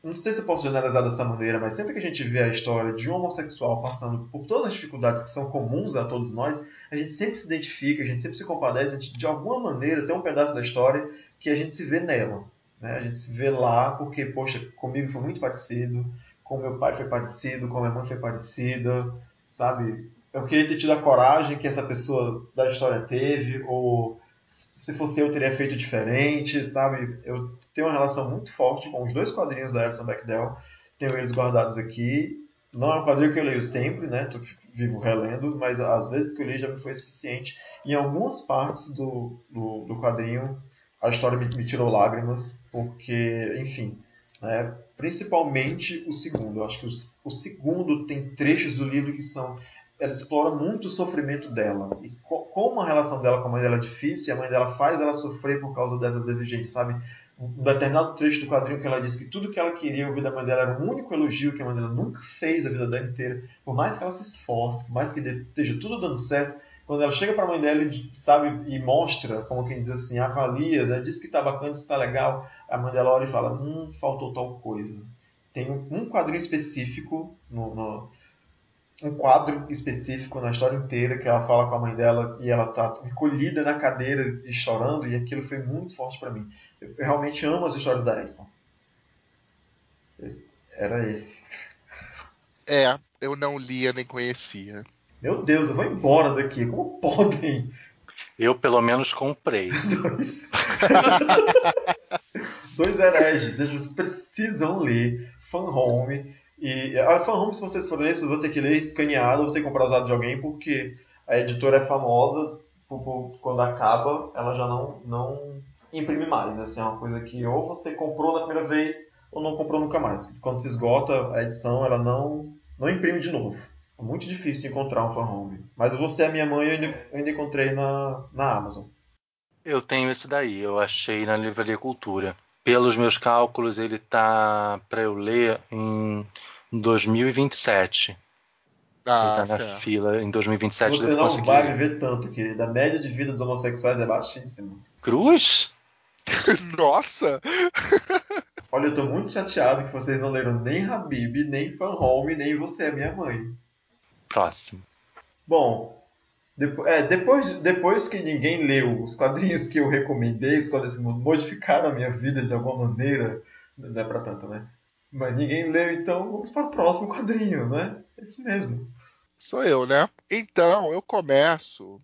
não sei se eu posso generalizar dessa maneira, mas sempre que a gente vê a história de um homossexual passando por todas as dificuldades que são comuns a todos nós, a gente sempre se identifica, a gente sempre se compadece, a gente de alguma maneira tem um pedaço da história que a gente se vê nela. Né? A gente se vê lá porque, poxa, comigo foi muito parecido, com meu pai foi parecido, com minha mãe foi parecida, sabe? Eu queria ter tido a coragem que essa pessoa da história teve, ou se fosse eu teria feito diferente, sabe? Eu tenho uma relação muito forte com os dois quadrinhos da Alison Bechdel, tenho eles guardados aqui. Não é um quadrinho que eu leio sempre, né? Tô vivo relendo, mas às vezes que eu li já me foi suficiente. Em algumas partes do, do, do quadrinho a história me, me tirou lágrimas, porque, enfim, né, principalmente o segundo. Eu acho que o, o, segundo tem trechos do livro que são. Ela explora muito o sofrimento dela. E co, como a relação dela com a mãe dela é difícil, a mãe dela faz ela sofrer por causa dessas exigências, sabe? Um determinado trecho do quadrinho que ela diz que tudo que ela queria ouvir da mãe dela era o único elogio que a mãe dela nunca fez a vida dela inteira. Por mais que ela se esforce, por mais que esteja tudo dando certo, quando ela chega para a mãe dela sabe, e mostra, como quem diz assim, avalia, né, diz que está bacana, está legal, a mãe dela olha e fala, hum, faltou tal coisa. Tem um quadrinho específico, no, no, um quadro específico na história inteira que ela fala com a mãe dela e ela está encolhida na cadeira e chorando, e aquilo foi muito forte para mim. Eu, eu realmente amo as histórias da Alison. Era esse. É, eu não lia nem conhecia. Meu Deus, eu vou embora daqui. Como podem? Eu, pelo menos, comprei. Dois, Dois hereges. Eles precisam ler Fan Home. E a Fan Home, se vocês forem ler, vocês vão ter que ler escaneado, vão ter que comprar usado de alguém, porque a editora é famosa. Quando acaba, ela já não, não imprime mais. Assim, é uma coisa que ou você comprou na primeira vez ou não comprou nunca mais. Quando se esgota a edição, ela não, não imprime de novo. É muito difícil de encontrar um fan home. Mas você é minha mãe eu ainda, eu ainda encontrei na, na Amazon. Eu tenho esse daí, eu achei na Livraria Cultura. Pelos meus cálculos, ele tá para eu ler em 2027. Ah, ele tá na certo. fila em 2027. Você não conseguir... vai viver tanto, querido. A média de vida dos homossexuais é baixíssima. Cruz? Nossa! Olha, eu tô muito chateado que vocês não leram nem Habib, nem Fan Home, nem Você é Minha Mãe. Próximo. Bom, depois, é, depois, depois que ninguém leu os quadrinhos que eu recomendei, os quadrinhos que modificaram a minha vida de alguma maneira, não é pra tanto, né? Mas ninguém leu, então vamos para o próximo quadrinho, né? É isso mesmo. Sou eu, né? Então, eu começo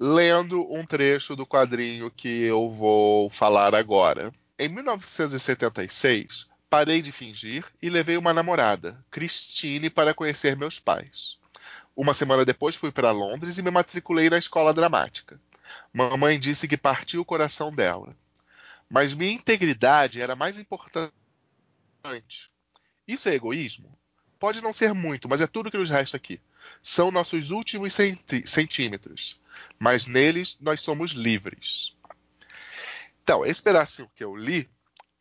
lendo um trecho do quadrinho que eu vou falar agora. Em 1976, parei de fingir e levei uma namorada, Christine, para conhecer meus pais. Uma semana depois fui para Londres e me matriculei na escola dramática. Mamãe disse que partiu o coração dela. Mas minha integridade era mais importante. Isso é egoísmo? Pode não ser muito, mas é tudo que nos resta aqui. São nossos últimos centímetros, mas neles nós somos livres. Então, esse pedacinho que eu li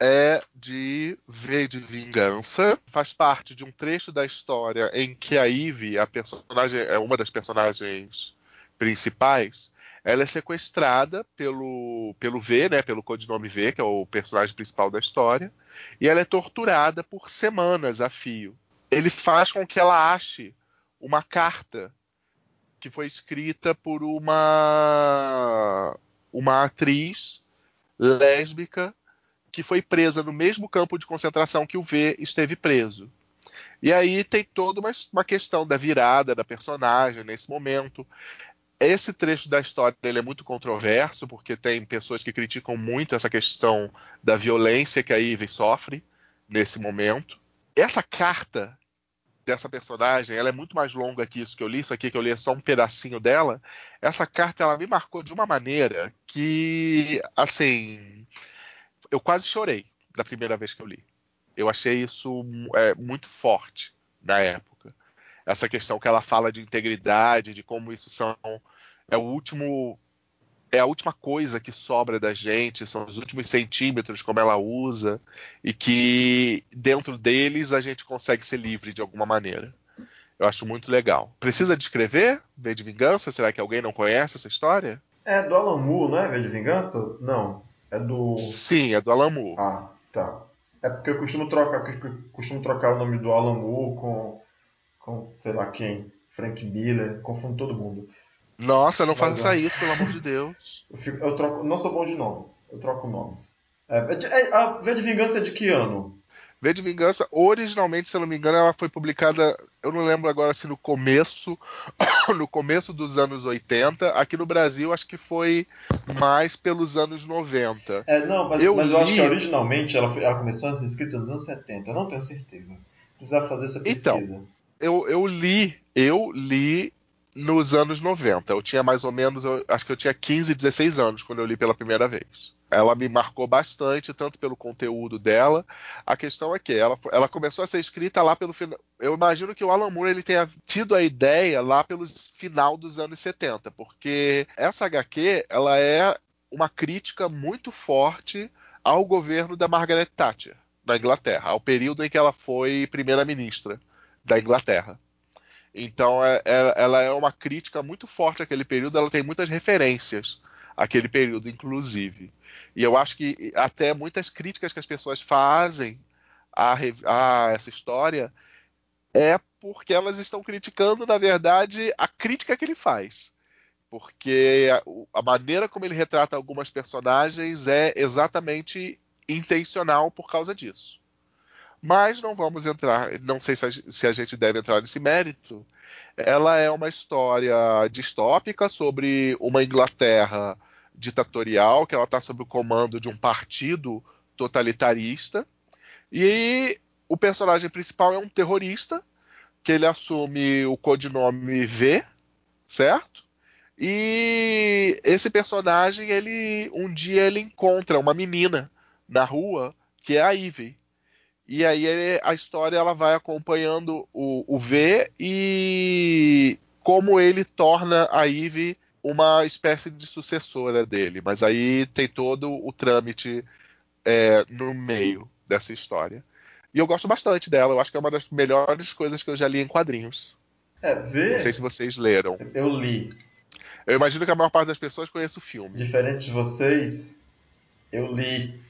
é de V de Vingança. Faz parte de um trecho da história em que a Eve, a personagem, é uma das personagens principais, ela é sequestrada pelo, pelo V, né, pelo codinome V, que é o personagem principal da história, e ela é torturada por semanas a fio. Ele faz com que ela ache uma carta que foi escrita por uma uma atriz lésbica que foi presa no mesmo campo de concentração que o V esteve preso. E aí tem toda uma, uma questão da virada da personagem nesse momento. Esse trecho da história ele é muito controverso, porque tem pessoas que criticam muito essa questão da violência que a Ivy sofre nesse momento. Essa carta dessa personagem, ela é muito mais longa que isso que eu li, isso aqui que eu li é só um pedacinho dela. Essa carta ela me marcou de uma maneira que, assim, eu quase chorei da primeira vez que eu li. Eu achei isso é, muito forte na época. Essa questão que ela fala de integridade, de como isso são é o último é a última coisa que sobra da gente, são os últimos centímetros como ela usa, e que dentro deles a gente consegue ser livre de alguma maneira. Eu acho muito legal. Precisa descrever V de Vingança? Será que alguém não conhece essa história? É do Alan Moore, não é V de Vingança? Não. É do. Sim, é do Moore. Ah, tá. É porque eu costumo trocar, eu costumo trocar o nome do Moore com, com sei lá quem, Frank Miller, confundo todo mundo. Nossa, não faça isso, pelo amor de Deus. Eu, fico, eu, troco, não sou bom de nomes, eu troco nomes. É, é, a V de Vingança é de que ano? V de Vingança, originalmente, se eu não me engano, ela foi publicada, eu não lembro agora se no começo, no começo dos anos 80. Aqui no Brasil, acho que foi mais pelos anos 90. É, não, mas eu, mas eu li... acho que originalmente ela, foi, ela começou a ser escrita nos anos 70. Eu não tenho certeza. Precisa fazer essa então, pesquisa. Então, eu, eu li, eu li nos anos 90. Eu tinha mais ou menos, eu, acho que eu tinha 15, 16 anos quando eu li pela primeira vez. Ela me marcou bastante, tanto pelo conteúdo dela. A questão é que ela, ela começou a ser escrita lá pelo final. Eu imagino que o Alan Moore ele tenha tido a ideia lá pelo final dos anos 70, porque essa HQ ela é uma crítica muito forte ao governo da Margaret Thatcher da Inglaterra, ao período em que ela foi primeira-ministra da Inglaterra. Então é, é, ela é uma crítica muito forte àquele período, ela tem muitas referências àquele período, inclusive. E eu acho que até muitas críticas que as pessoas fazem a, a essa história é porque elas estão criticando, na verdade, a crítica que ele faz. Porque a, a maneira como ele retrata algumas personagens é exatamente intencional por causa disso. Mas não vamos entrar, não sei se a, se a gente deve entrar nesse mérito. Ela é uma história distópica sobre uma Inglaterra ditatorial, que ela está sob o comando de um partido totalitarista. E o personagem principal é um terrorista, que ele assume o codinome V, certo? E esse personagem, ele um dia ele encontra uma menina na rua, que é a Ivy. E aí a história ela vai acompanhando o, o V e como ele torna a Eve uma espécie de sucessora dele. Mas aí tem todo o trâmite é, no meio dessa história. E eu gosto bastante dela. Eu acho que é uma das melhores coisas que eu já li em quadrinhos. É, V... Não sei se vocês leram. Eu li. Eu imagino que a maior parte das pessoas conhece o filme. Diferente de vocês, eu li.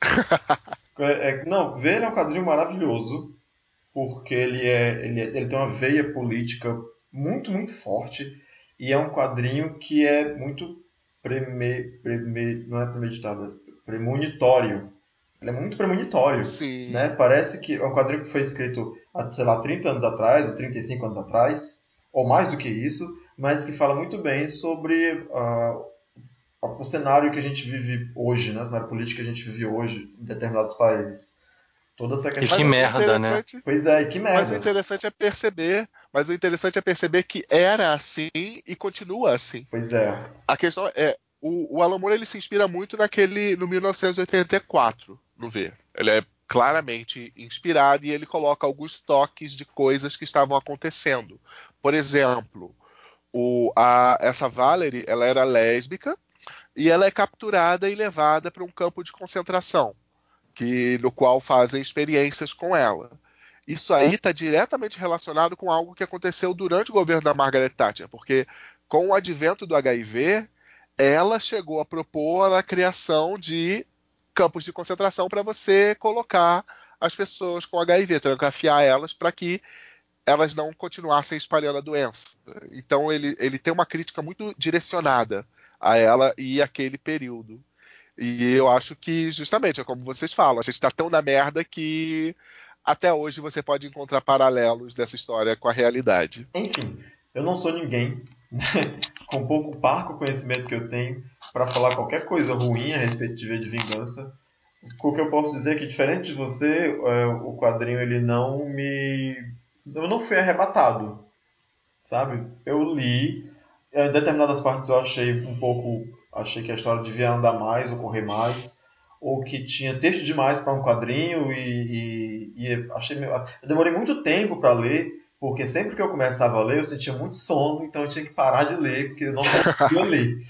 É, é, não, Ver é um quadrinho maravilhoso, porque ele, é, ele, é, ele tem uma veia política muito, muito forte, e é um quadrinho que é muito preme, preme, não é premeditado, é premonitório. Ele é muito premonitório. Sim. Né? Parece que é um quadrinho que foi escrito, sei lá, 30 anos atrás, ou 35 anos atrás, ou mais do que isso, mas que fala muito bem sobre uh, o cenário que a gente vive hoje, né? o cenário político que a gente vive hoje em determinados países. Toda essa questão. E que merda, né? Pois é, e que merda. Mas o interessante é perceber, mas o interessante é perceber que era assim e continua assim. Pois é. A questão é, o, o Alan Moore ele se inspira muito naquele no 1984, no V. Ele é claramente inspirado e ele coloca alguns toques de coisas que estavam acontecendo. Por exemplo, o, a, essa Valerie, ela era lésbica e ela é capturada e levada para um campo de concentração, que no qual fazem experiências com ela. Isso aí está diretamente relacionado com algo que aconteceu durante o governo da Margaret Thatcher, porque com o advento do HIV, ela chegou a propor a criação de campos de concentração para você colocar as pessoas com HIV, trancafiar elas para que elas não continuassem espalhando a doença. Então ele, ele tem uma crítica muito direcionada a ela e aquele período. E eu acho que, justamente, é como vocês falam, a gente tá tão na merda que até hoje você pode encontrar paralelos dessa história com a realidade. Enfim, eu não sou ninguém, com pouco parco conhecimento que eu tenho, para falar qualquer coisa ruim a respeito de de Vingança. O que eu posso dizer é que, diferente de você, é, o quadrinho ele não me. Eu não fui arrebatado, sabe? Eu li, em determinadas partes eu achei um pouco. Achei que a história devia andar mais ou correr mais, ou que tinha texto demais para um quadrinho e, e, e achei. meio- Eu demorei muito tempo para ler, porque sempre que eu começava a ler eu sentia muito sono, então eu tinha que parar de ler, porque eu não conseguia ler.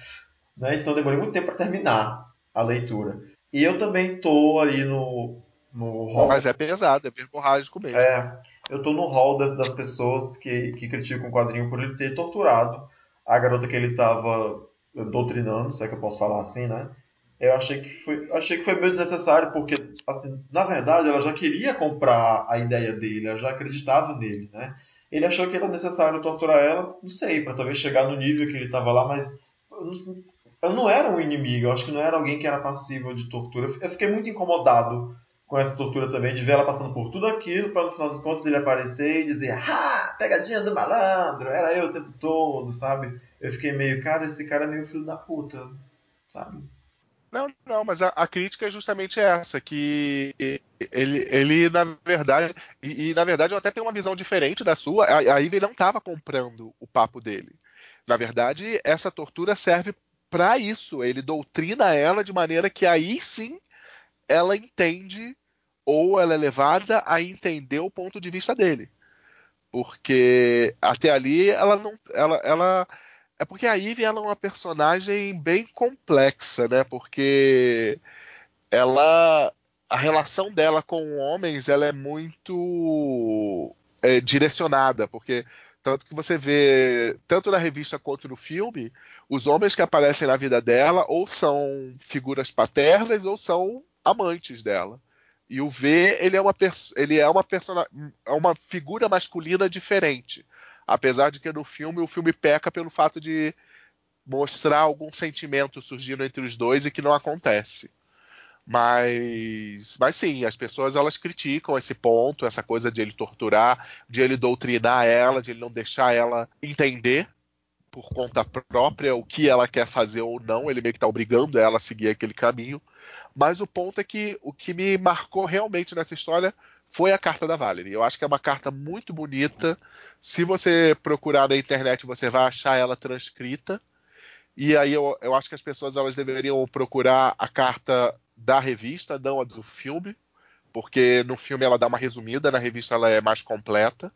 Né? Então eu demorei muito tempo para terminar a leitura. E eu também tô ali no, no hall. Mas é pesado, é verborrágico mesmo. É, eu tô no hall das, das pessoas que, que criticam o quadrinho por ele ter torturado a garota que ele tava doutrinando, se é que eu posso falar assim, né? Eu achei que foi, achei que foi meio desnecessário, porque, assim, na verdade, ela já queria comprar a ideia dele, ela já acreditava nele, né? Ele achou que era necessário torturar ela, não sei, para talvez chegar no nível que ele estava lá, mas eu não, eu não era um inimigo, eu acho que não era alguém que era passível de tortura. Eu fiquei muito incomodado com essa tortura também, de ver ela passando por tudo aquilo, para no final das contas ele aparecer e dizer, ah, pegadinha do malandro, era eu o tempo todo, sabe? Eu fiquei meio, cara, esse cara é meio filho da puta, sabe? Não, não, mas a, a crítica é justamente essa, que ele, ele na verdade, e, e, na verdade eu até tenho uma visão diferente da sua, a, a Ivy não estava comprando o papo dele. Na verdade, essa tortura serve para isso, ele doutrina ela de maneira que aí sim ela entende ou ela é levada a entender o ponto de vista dele. Porque até ali ela não ela, ela é porque a Ivy ela é uma personagem bem complexa, né? Porque ela a relação dela com homens ela é muito é, direcionada, porque tanto que você vê tanto na revista quanto no filme, os homens que aparecem na vida dela ou são figuras paternas ou são amantes dela. E o V ele é uma ele é uma é uma figura masculina diferente apesar de que no filme o filme peca pelo fato de mostrar algum sentimento surgindo entre os dois e que não acontece. Mas, mas sim, as pessoas elas criticam esse ponto, essa coisa de ele torturar, de ele doutrinar ela, de ele não deixar ela entender por conta própria o que ela quer fazer ou não, ele meio que está obrigando ela a seguir aquele caminho. Mas o ponto é que o que me marcou realmente nessa história foi a carta da Valerie. Eu acho que é uma carta muito bonita. Se você procurar na internet, você vai achar ela transcrita. E aí eu, eu acho que as pessoas elas deveriam procurar a carta da revista, não a do filme, porque no filme ela dá uma resumida, na revista ela é mais completa.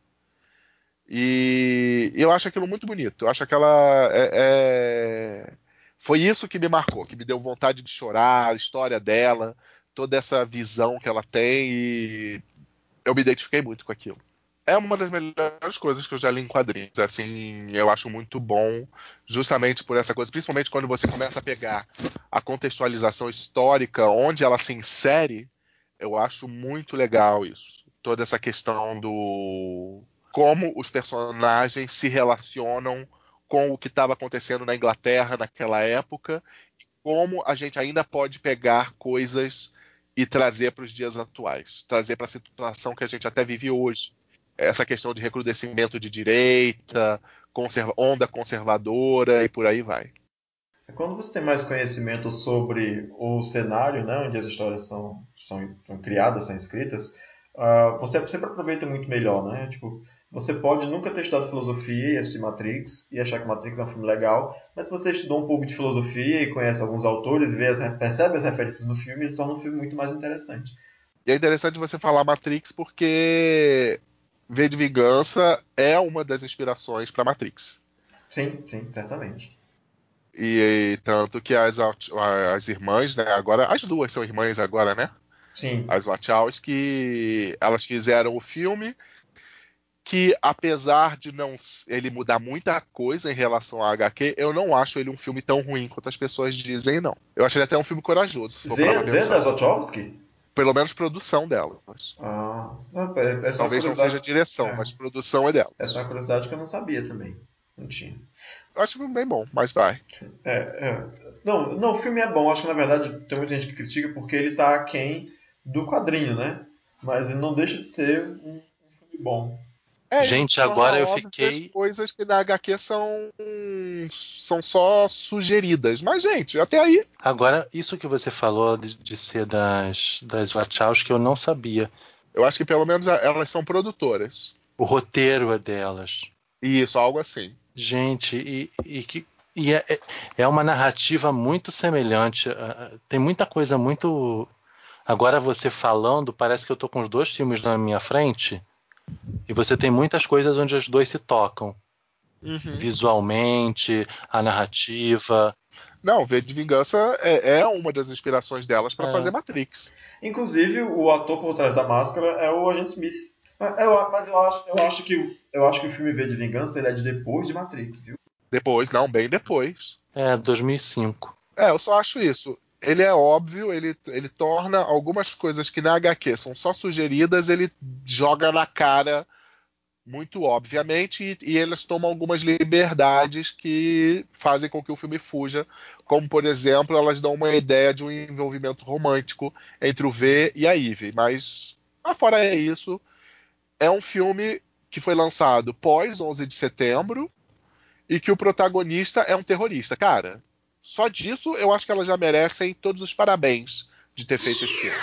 E eu acho aquilo muito bonito. Eu acho que ela é, é... foi isso que me marcou, que me deu vontade de chorar, a história dela, toda essa visão que ela tem e eu me identifiquei muito com aquilo. É uma das melhores coisas que eu já li em quadrinhos. Assim, eu acho muito bom, justamente por essa coisa, principalmente quando você começa a pegar a contextualização histórica, onde ela se insere, eu acho muito legal isso. Toda essa questão do como os personagens se relacionam com o que estava acontecendo na Inglaterra naquela época e como a gente ainda pode pegar coisas e trazer para os dias atuais, trazer para a situação que a gente até vive hoje. Essa questão de recrudescimento de direita, conserva onda conservadora e por aí vai. Quando você tem mais conhecimento sobre o cenário, né, onde as histórias são, são, são criadas, são escritas, uh, você sempre aproveita muito melhor, né? Tipo, você pode nunca ter estudado filosofia e assistir Matrix e achar que Matrix é um filme legal, mas se você estudou um pouco de filosofia e conhece alguns autores, vê as, percebe as referências no filme, eles tornam um filme muito mais interessante. E é interessante você falar Matrix porque V de Vingança é uma das inspirações para Matrix. Sim, sim, certamente. E, e, tanto que as, as irmãs, né, agora, as duas são irmãs agora, né? Sim. As Wachowski, elas fizeram o filme que apesar de não ele mudar muita coisa em relação ao HQ, eu não acho ele um filme tão ruim quanto as pessoas dizem, não. Eu acho ele até um filme corajoso. Vê, vê das Wachowski? Pelo menos produção dela. Ah, é, é Talvez não seja direção, é. mas produção é dela. Essa é uma curiosidade que eu não sabia também. Não tinha. Eu acho bem bom, mas vai. É, é. Não, não, o filme é bom. Acho que na verdade tem muita gente que critica porque ele tá aquém do quadrinho, né? Mas ele não deixa de ser um, um filme bom. É, Gente, agora eu fiquei- que as coisas que na HQ são são só sugeridas. Mas, gente, até aí. Agora, isso que você falou de, de ser das, das Wachowski, eu não sabia. Eu acho que pelo menos elas são produtoras. O roteiro é delas. Isso, algo assim. Gente, e, e que. E é, é- é uma narrativa muito semelhante. Tem muita coisa muito. Agora você falando, parece que eu tô com os dois filmes na minha frente. E você tem muitas coisas onde os dois se tocam. Uhum. Visualmente, a narrativa. Não, V de Vingança é, é uma das inspirações delas para É. fazer Matrix. Inclusive, o ator por trás da máscara é o Agente Smith. Mas eu, mas eu acho, eu acho que o- eu acho que o filme V de Vingança ele é de depois de Matrix, viu? Depois, não, bem depois. É, 2005. É, eu só acho isso. Ele é óbvio, ele, ele torna algumas coisas que na HQ são só sugeridas, ele joga na cara muito obviamente, e, e eles tomam algumas liberdades que fazem com que o filme fuja, como por exemplo, elas dão uma ideia de um envolvimento romântico entre o V e a Eve, mas afora é isso, é um filme que foi lançado pós 11 de setembro e que o protagonista é um terrorista. Cara, só disso eu acho que elas já merecem todos os parabéns de ter feito esse filme.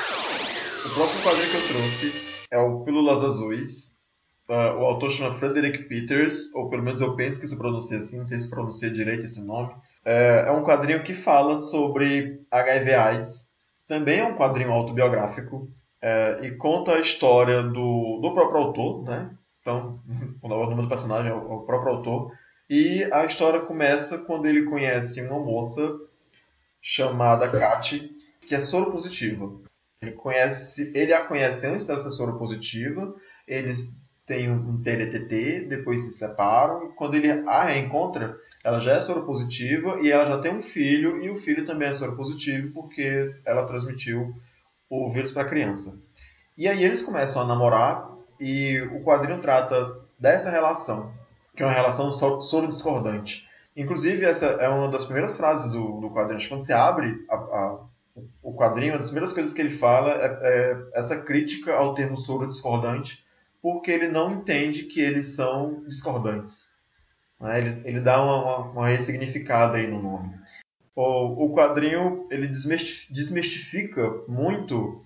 O próximo quadrinho que eu trouxe é o Pílulas Azuis. Uh, o autor chama Frederick Peters, ou pelo menos eu penso que se pronuncia assim, não sei se pronuncia direito esse nome. É, é um quadrinho que fala sobre HIV AIDS. Também é um quadrinho autobiográfico é, e conta a história do, do próprio autor, né? Então, o nome do personagem é o, é o próprio autor. E a história começa quando ele conhece uma moça chamada Kati, que é soropositiva. Ele conhece, ele a conhece antes dela ser soropositiva, eles têm um TDTT, depois se separam, quando ele a reencontra, ela já é soropositiva e ela já tem um filho, e o filho também é soropositivo porque ela transmitiu o vírus para a criança. E aí eles começam a namorar e o quadrinho trata dessa relação, que é uma relação soro-discordante. Inclusive, essa é uma das primeiras frases do, do quadrinho. Quando você abre a, a, o quadrinho, uma das primeiras coisas que ele fala é, é essa crítica ao termo soro-discordante, porque ele não entende que eles são discordantes. Né? Ele, ele dá uma, uma, uma ressignificada aí no nome. O, o quadrinho ele desmistifica muito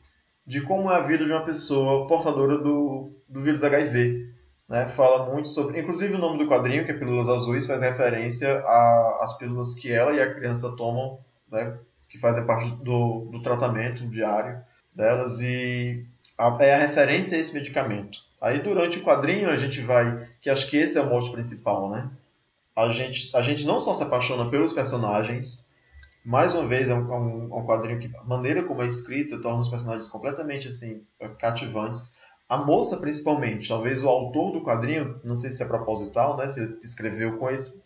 de como é a vida de uma pessoa portadora do, do vírus HIV. Né? Fala muito sobre. Inclusive, o nome do quadrinho, que é Pílulas Azuis, faz referência às pílulas que ela e a criança tomam, né? que fazem parte do, do tratamento diário delas, e a, é a referência a esse medicamento. Aí, durante o quadrinho, a gente vai. Que acho que esse é o mote principal, né? A gente, a gente não só se apaixona pelos personagens, mais uma vez é um, um, um, quadrinho que a maneira como é escrito torna os personagens completamente assim cativantes a moça principalmente talvez o autor do quadrinho não sei se é proposital né se ele escreveu com esse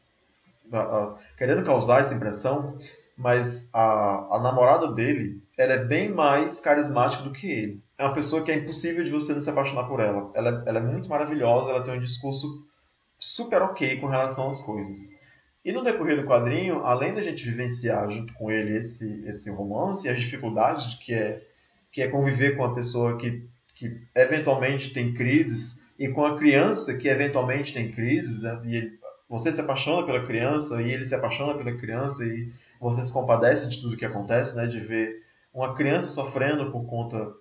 uh, uh, querendo causar essa impressão mas a, a namorada dele ela é bem mais carismática do que ele. É uma pessoa que é impossível de você não se apaixonar por ela. Ela, ela é muito maravilhosa ela tem um discurso super ok com relação às coisas. E no decorrer do quadrinho, além da gente vivenciar junto com ele esse, esse romance as dificuldades que é, que é conviver com uma pessoa que, que eventualmente tem crises e com a criança que eventualmente tem crises, né? e você se apaixona pela criança e ele se apaixona pela criança e você se compadece de tudo que acontece, né? de ver uma criança sofrendo por conta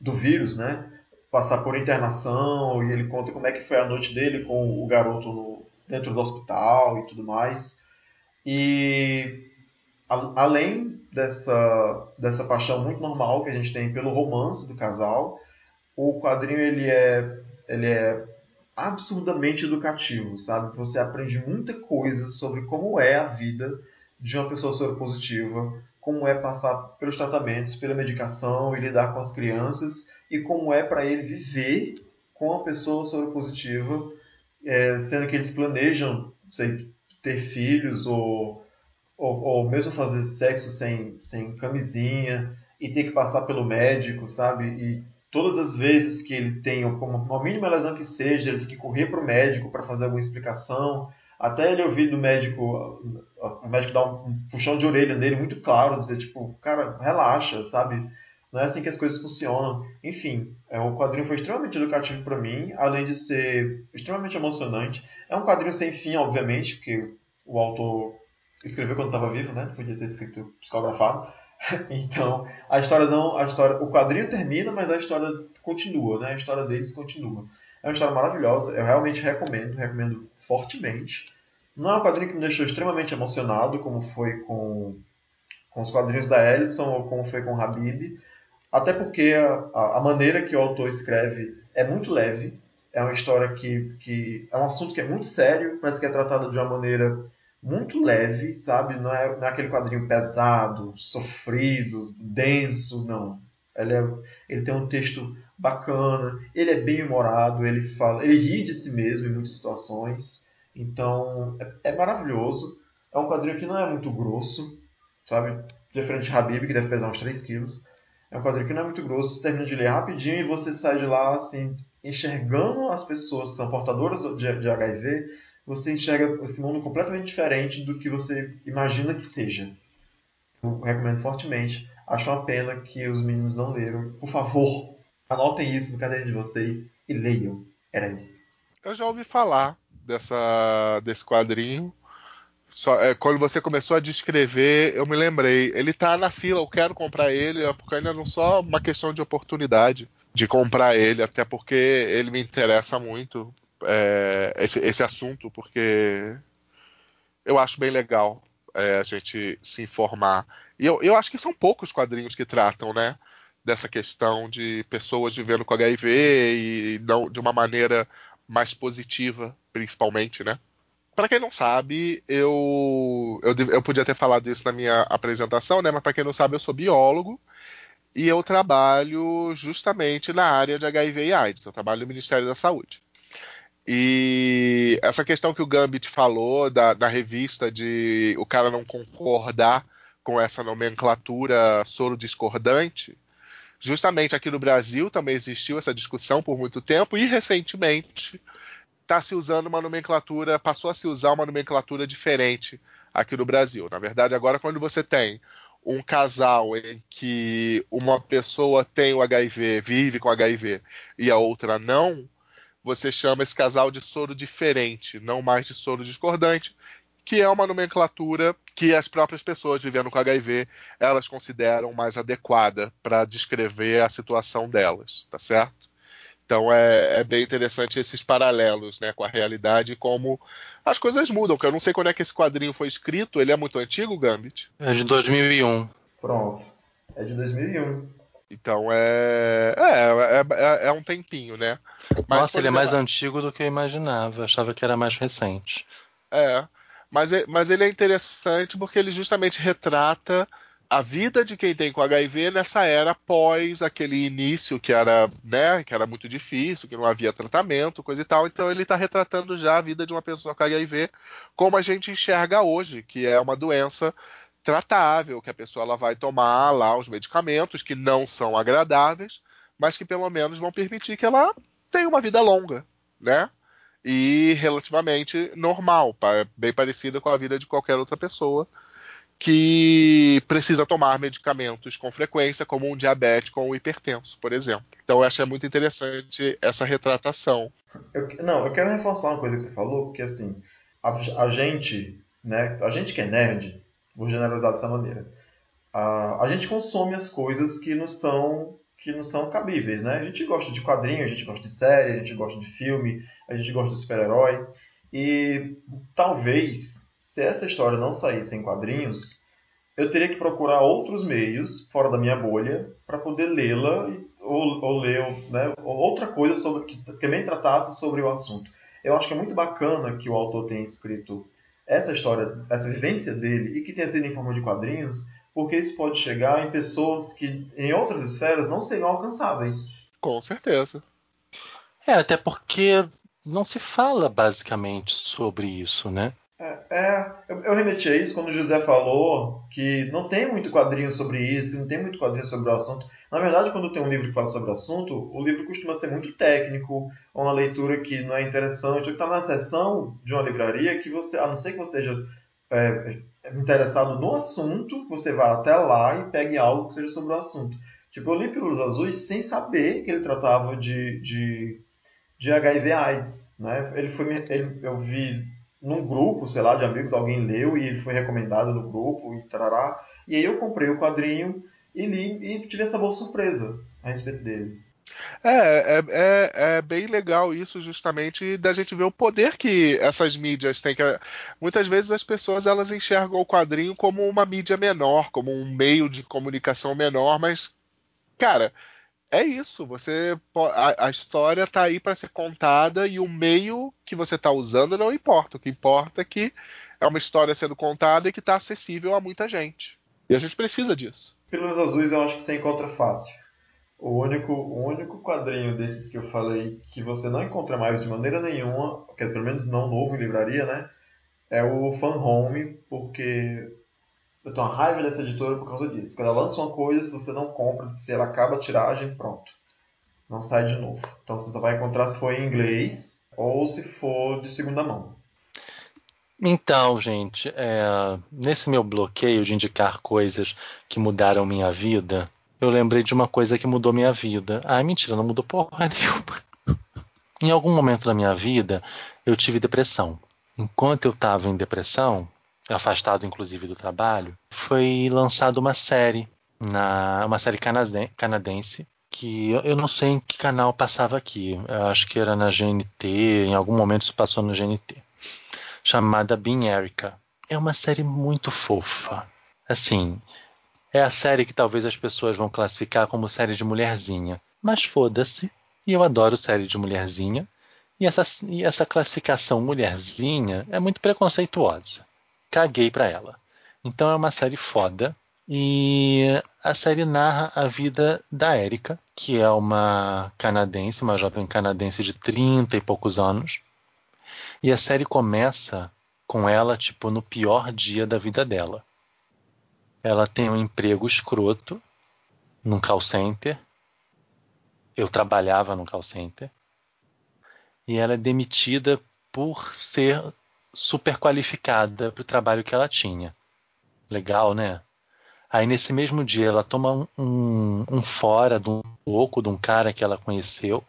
do vírus, né? passar por internação e ele conta como é que foi a noite dele com o garoto no, dentro do hospital e tudo mais. E além dessa, dessa paixão muito normal que a gente tem pelo romance do casal, o quadrinho ele é, ele é absurdamente educativo, sabe? Você aprende muita coisa sobre como é a vida de uma pessoa soropositiva, como é passar pelos tratamentos, pela medicação e lidar com as crianças, e como é para ele viver com a pessoa soropositiva é, sendo que eles planejam sei, ter filhos ou, ou, ou, mesmo fazer sexo sem, sem camisinha e ter que passar pelo médico, sabe? E todas as vezes que ele tem uma mínima lesão que seja, ele tem que correr para o médico para fazer alguma explicação. Até ele ouvir do médico, o médico dar um puxão de orelha nele muito claro, dizer tipo, cara, relaxa, sabe? Não é assim que as coisas funcionam. Enfim, é, o quadrinho foi extremamente educativo para mim, além de ser extremamente emocionante. É um quadrinho sem fim, obviamente, porque o autor escreveu quando estava vivo, né? Podia ter escrito psicografado. Então, a história não, a história, o quadrinho termina, mas a história continua, né? A história deles continua. É uma história maravilhosa, eu realmente recomendo, recomendo fortemente. Não é um quadrinho que me deixou extremamente emocionado, como foi com, com os quadrinhos da Ellison ou como foi com Habib, até porque a, a maneira que o autor escreve é muito leve, é uma história que, que é um assunto que é muito sério, mas que é tratado de uma maneira muito leve, sabe? Não é, não é aquele quadrinho pesado, sofrido, denso, não. Ele, é, ele tem um texto bacana, ele é bem humorado, ele fala, ele ri de si mesmo em muitas situações. Então, é, é maravilhoso. É um quadrinho que não é muito grosso, sabe? Diferente de Habib, que deve pesar uns 3 quilos. É um quadrinho que não é muito grosso, você termina de ler rapidinho e você sai de lá, assim, enxergando as pessoas que são portadoras de, de HIV você enxerga esse mundo completamente diferente do que você imagina que seja. Eu recomendo fortemente. Acho uma pena que os meninos não leram. Por favor, anotem isso no caderno de vocês e leiam. Era isso. Eu já ouvi falar dessa, desse quadrinho. Só, é, quando você começou a descrever, eu me lembrei. Ele tá na fila, eu quero comprar ele, é porque ainda não só uma questão de oportunidade de comprar ele, até porque ele me interessa muito é, esse, esse assunto, porque eu acho bem legal é, a gente se informar. E eu, eu acho que são poucos quadrinhos que tratam, né? Dessa questão de pessoas vivendo com HIV e não, de uma maneira mais positiva, principalmente, né? Para quem não sabe, eu, eu, eu podia ter falado isso na minha apresentação, né? Mas para quem não sabe, eu sou biólogo e eu trabalho justamente na área de HIV e AIDS. Eu trabalho no Ministério da Saúde. E essa questão que o Gambit falou da, da revista de o cara não concordar com essa nomenclatura soro discordante, justamente aqui no Brasil também existiu essa discussão por muito tempo e recentemente está se usando uma nomenclatura, passou a se usar uma nomenclatura diferente aqui no Brasil. Na verdade, agora quando você tem um casal em que uma pessoa tem o HIV, vive com HIV e a outra não, você chama esse casal de soro diferente, não mais de soro discordante, que é uma nomenclatura que as próprias pessoas vivendo com HIV elas consideram mais adequada para descrever a situação delas, tá certo? Então é, é, bem interessante esses paralelos né, com a realidade e como as coisas mudam. Que eu não sei quando é que esse quadrinho foi escrito. Ele é muito antigo, Gambit? É de 2001. Pronto. É de 2001. Então é, é, é, é um tempinho, né? Mas, Nossa, ele é mais antigo do que eu imaginava. Eu achava que era mais recente. É, mas, mas ele é interessante porque ele justamente retrata a vida de quem tem com HIV nessa era pós aquele início que era, né, que era muito difícil, que não havia tratamento, coisa e tal. Então ele está retratando já a vida de uma pessoa com HIV como a gente enxerga hoje, que é uma doença tratável, que a pessoa ela vai tomar lá os medicamentos que não são agradáveis, mas que pelo menos vão permitir que ela tenha uma vida longa, né? E relativamente normal, bem parecida com a vida de qualquer outra pessoa que precisa tomar medicamentos com frequência, como um diabético ou um hipertenso, por exemplo. Então eu acho muito interessante essa retratação. Eu, não, eu quero reforçar uma coisa que você falou, porque assim, a, a gente, né, a gente que é nerd, Vou generalizar dessa maneira. A, a gente consome as coisas que nos são que não são cabíveis, né? A gente gosta de quadrinho, a gente gosta de série, a gente gosta de filme, a gente gosta de super-herói. E talvez, se essa história não saísse em quadrinhos, eu teria que procurar outros meios fora da minha bolha para poder lê-la ou, ou ler né, outra coisa sobre que também tratasse sobre o assunto. Eu acho que é muito bacana que o autor tenha escrito essa história, essa vivência dele e que tenha sido em forma de quadrinhos, porque isso pode chegar em pessoas que em outras esferas não seriam alcançáveis. Com certeza. É, até porque não se fala basicamente sobre isso, né? É, é, eu, eu remeti a isso quando o José falou que não tem muito quadrinho sobre isso, que não tem muito quadrinho sobre o assunto. Na verdade, quando tem um livro que fala sobre o assunto, o livro costuma ser muito técnico, ou uma leitura que não é interessante, ou que está na seção de uma livraria que você, a não ser que você esteja é, interessado no assunto, você vai até lá e pegue algo que seja sobre o assunto. Tipo, eu li Pílulas Azuis sem saber que ele tratava de, de, de HIV AIDS. Né? Ele foi, ele, eu vi num grupo, sei lá, de amigos, alguém leu e ele foi recomendado no grupo e tarará. E aí eu comprei o quadrinho e li e tive essa boa surpresa a respeito dele. É, é, é, é, bem legal isso justamente da gente ver o poder que essas mídias têm. Que muitas vezes as pessoas elas enxergam o quadrinho como uma mídia menor, como um meio de comunicação menor, mas cara, é isso. Você a, a história está aí para ser contada e o meio que você está usando não importa. O que importa é que é uma história sendo contada e que está acessível a muita gente. E a gente precisa disso. Pílulas azuis eu acho que você encontra fácil. O único, o único quadrinho desses que eu falei que você não encontra mais de maneira nenhuma, que é pelo menos não novo em livraria, né? É o Fan Home, porque eu tenho uma raiva dessa editora por causa disso. Quando ela lança uma coisa, se você não compra, se ela acaba a tiragem, pronto. Não sai de novo. Então você só vai encontrar se for em inglês ou se for de segunda mão. Então, gente, é, nesse meu bloqueio de indicar coisas que mudaram minha vida, eu lembrei de uma coisa que mudou minha vida. Ah, mentira, não mudou porra nenhuma. Em algum momento da minha vida, eu tive depressão. Enquanto eu estava em depressão, afastado inclusive do trabalho, foi lançada uma série, na, uma série canadense, que eu, eu não sei em que canal passava aqui. Eu acho que era na GNT, em algum momento isso passou no GNT chamada Bean Erica. É uma série muito fofa. Assim, é a série que talvez as pessoas vão classificar como série de mulherzinha. Mas foda-se. E eu adoro série de mulherzinha. E essa, e essa classificação mulherzinha é muito preconceituosa. Caguei pra ela. Então é uma série foda. E a série narra a vida da Erika, que é uma canadense, uma jovem canadense de 30 e poucos anos, e a série começa com ela, tipo, no pior dia da vida dela. Ela tem um emprego escroto num call center. Eu trabalhava num call center. E ela é demitida por ser super qualificada para o trabalho que ela tinha. Legal, né? Aí nesse mesmo dia ela toma um, um, fora de um louco de um cara que ela conheceu,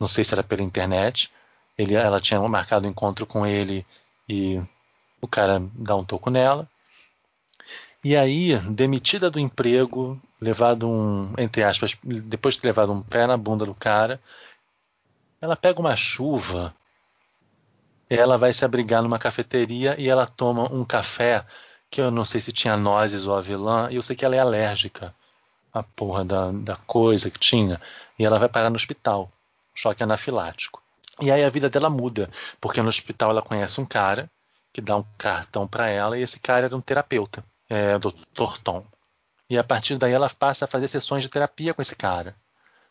não sei se era pela internet, ele, ela tinha marcado um encontro com ele e o cara dá um toco nela. E aí, demitida do emprego, levado um, entre aspas, depois de ter levado um pé na bunda do cara, ela pega uma chuva, ela vai se abrigar numa cafeteria e ela toma um café que eu não sei se tinha nozes ou avelã, e eu sei que ela é alérgica à porra da, da coisa que tinha, e ela vai parar no hospital, choque anafilático. E aí a vida dela muda, porque no hospital ela conhece um cara que dá um cartão para ela e esse cara era um terapeuta, é, o Dr. Tom. E a partir daí ela passa a fazer sessões de terapia com esse cara.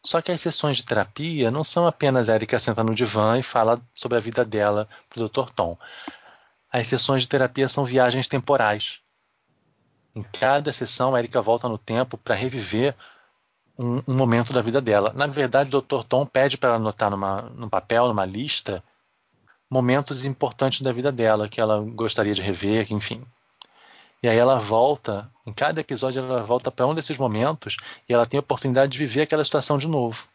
Só que as sessões de terapia não são apenas Erika senta no divã e fala sobre a vida dela pro Dr. Tom. As sessões de terapia são viagens temporais. Em cada sessão, a Erika volta no tempo para reviver um, um, momento da vida dela. Na verdade, o Dr. Tom pede para ela anotar numa, num papel, numa lista, momentos importantes da vida dela que ela gostaria de rever, enfim. E aí ela volta, em cada episódio ela volta para um desses momentos e ela tem a oportunidade de viver aquela situação de novo.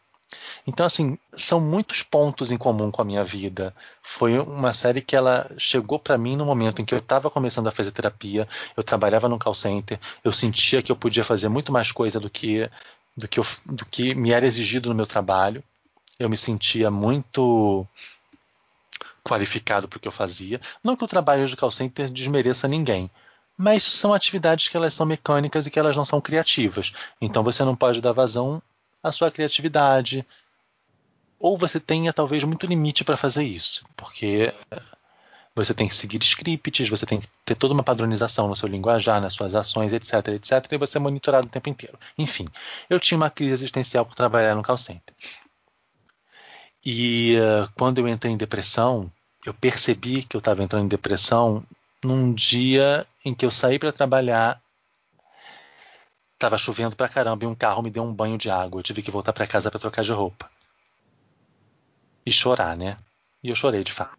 Então, assim, são muitos pontos em comum com a minha vida. Foi uma série que ela chegou para mim no momento em que eu estava começando a fazer terapia, eu trabalhava no call center, eu sentia que eu podia fazer muito mais coisa do que do que, eu, do que me era exigido no meu trabalho. Eu me sentia muito qualificado para o que eu fazia. Não que o trabalho de call center desmereça ninguém, mas são atividades que elas são mecânicas e que elas não são criativas. Então você não pode dar vazão à sua criatividade. Ou você tenha talvez muito limite para fazer isso, porque você tem que seguir scripts, você tem que ter toda uma padronização no seu linguajar, nas suas ações, etc, etc, e você é monitorado o tempo inteiro. Enfim, eu tinha uma crise existencial por trabalhar no call center. E uh, quando eu entrei em depressão, eu percebi que eu estava entrando em depressão num dia em que eu saí para trabalhar, tava chovendo pra caramba e um carro me deu um banho de água. Eu tive que voltar para casa para trocar de roupa. E chorar, né? E eu chorei de fato.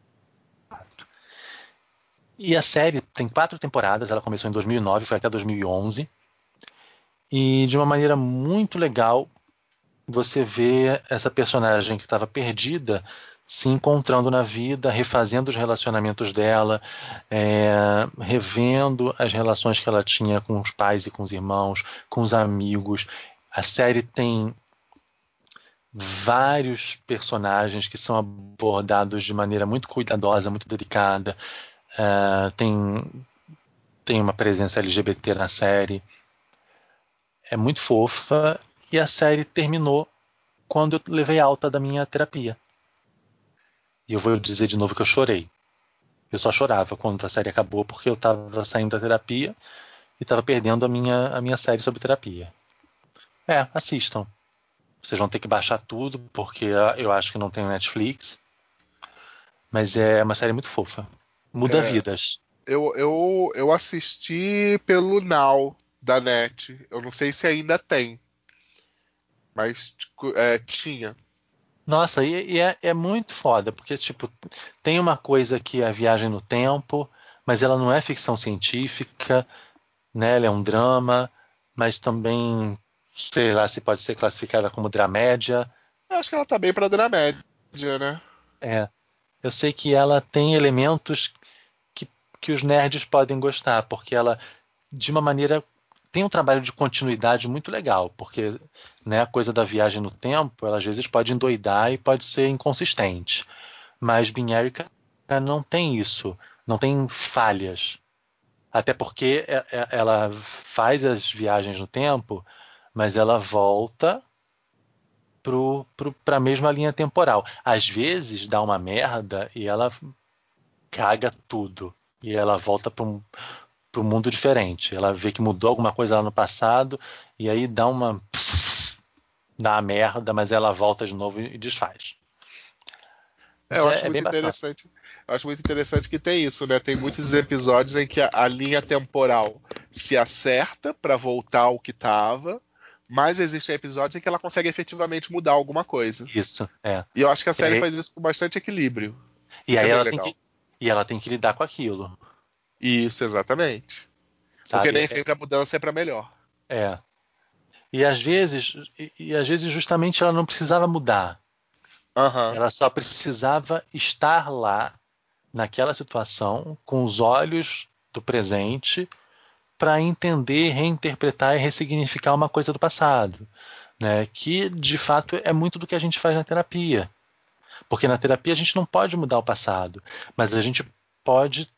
E a série tem quatro temporadas, ela começou em 2009, foi até 2011. E de uma maneira muito legal, você vê essa personagem que estava perdida se encontrando na vida, refazendo os relacionamentos dela, é, revendo as relações que ela tinha com os pais e com os irmãos, com os amigos. A série tem vários personagens que são abordados de maneira muito cuidadosa, muito delicada. Uh, tem, tem uma presença LGBT na série. É muito fofa. E a série terminou quando eu levei alta da minha terapia. E eu vou dizer de novo que eu chorei. Eu só chorava quando a série acabou porque eu estava saindo da terapia e estava perdendo a minha, a minha série sobre terapia. É, assistam. Vocês vão ter que baixar tudo porque eu acho que não tem Netflix. Mas é uma série muito fofa. Muda é, vidas. Eu, eu, eu assisti pelo Now da Net. Eu não sei se ainda tem. Mas tipo, é, tinha. Nossa, e, e é, é, muito foda, porque tipo, tem uma coisa que é a viagem no tempo, mas ela não é ficção científica, né? Ela é um drama, mas também sei lá se pode ser classificada como dramédia. Eu acho que ela tá bem para dramédia, né? É. Eu sei que ela tem elementos que, que os nerds podem gostar, porque ela, de uma maneira, tem um trabalho de continuidade muito legal, porque né, a coisa da viagem no tempo, ela às vezes pode endoidar e pode ser inconsistente. Mas Binérica não tem isso, não tem falhas. Até porque é, é, ela faz as viagens no tempo mas ela volta para a mesma linha temporal. Às vezes dá uma merda e ela caga tudo. E ela volta para um, um mundo diferente. Ela vê que mudou alguma coisa lá no passado e aí dá uma. dá uma merda, mas ela volta de novo e desfaz. É, eu acho é, muito interessante. Eu acho muito interessante que tem isso, né? Tem muitos episódios em que a, a linha temporal se acerta para voltar ao que estava mas existem episódios em que ela consegue efetivamente mudar alguma coisa. Isso, é. E eu acho que a série aí... faz isso com bastante equilíbrio. E isso aí é ela tem que, e ela tem que lidar com aquilo. Isso, exatamente. Sabe? Porque nem é... sempre a mudança é para melhor. É. E às vezes, e, e, às vezes justamente ela não precisava mudar. Uhum. Ela só precisava estar lá naquela situação com os olhos do presente para entender, reinterpretar e ressignificar uma coisa do passado, né? Que de fato é muito do que a gente faz na terapia, porque na terapia a gente não pode mudar o passado, mas a gente pode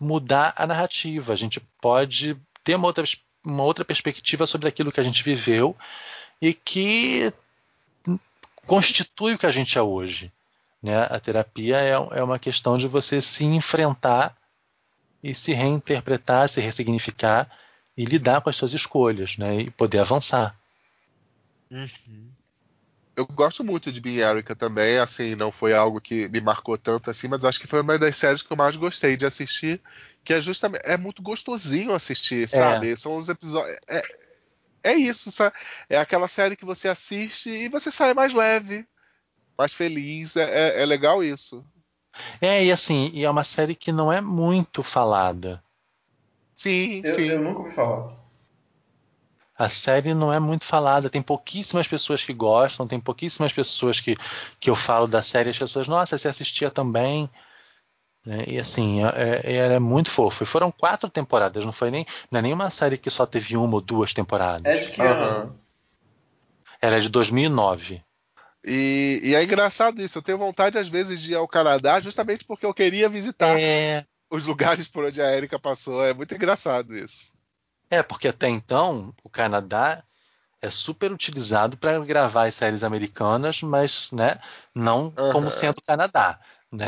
mudar a narrativa, a gente pode ter uma outra, uma outra perspectiva sobre aquilo que a gente viveu e que constitui o que a gente é hoje. Né? A terapia é, é uma questão de você se enfrentar e se reinterpretar, se ressignificar e lidar com as suas escolhas, né? E poder avançar. Uhum. Eu gosto muito de Being Erica também, assim, não foi algo que me marcou tanto assim, mas acho que foi uma das séries que eu mais gostei de assistir, que é justamente é muito gostosinho assistir, é. sabe? É. São os episódios é, é isso, sabe? É aquela série que você assiste e você sai mais leve, mais feliz, é, é, é legal isso. É, e assim, e é uma série que não é muito falada. Sim, eu, sim. Eu nunca ouvi falar. A série não é muito falada, tem pouquíssimas pessoas que gostam, tem pouquíssimas pessoas que, que eu falo da série, as pessoas, nossa, você assistia também. Né? E assim, é, é, é muito fofo. E foram quatro temporadas, não foi nem. Não é nenhuma série que só teve uma ou duas temporadas. É de que ano? Era de 2009. E, e, é engraçado isso. Eu tenho vontade, às vezes, de ir ao Canadá justamente porque eu queria visitar é... os lugares por onde a Erika passou. É muito engraçado isso. É, porque até então o Canadá é super utilizado para gravar as séries americanas, mas né, não uhum. como sendo Canadá. Né?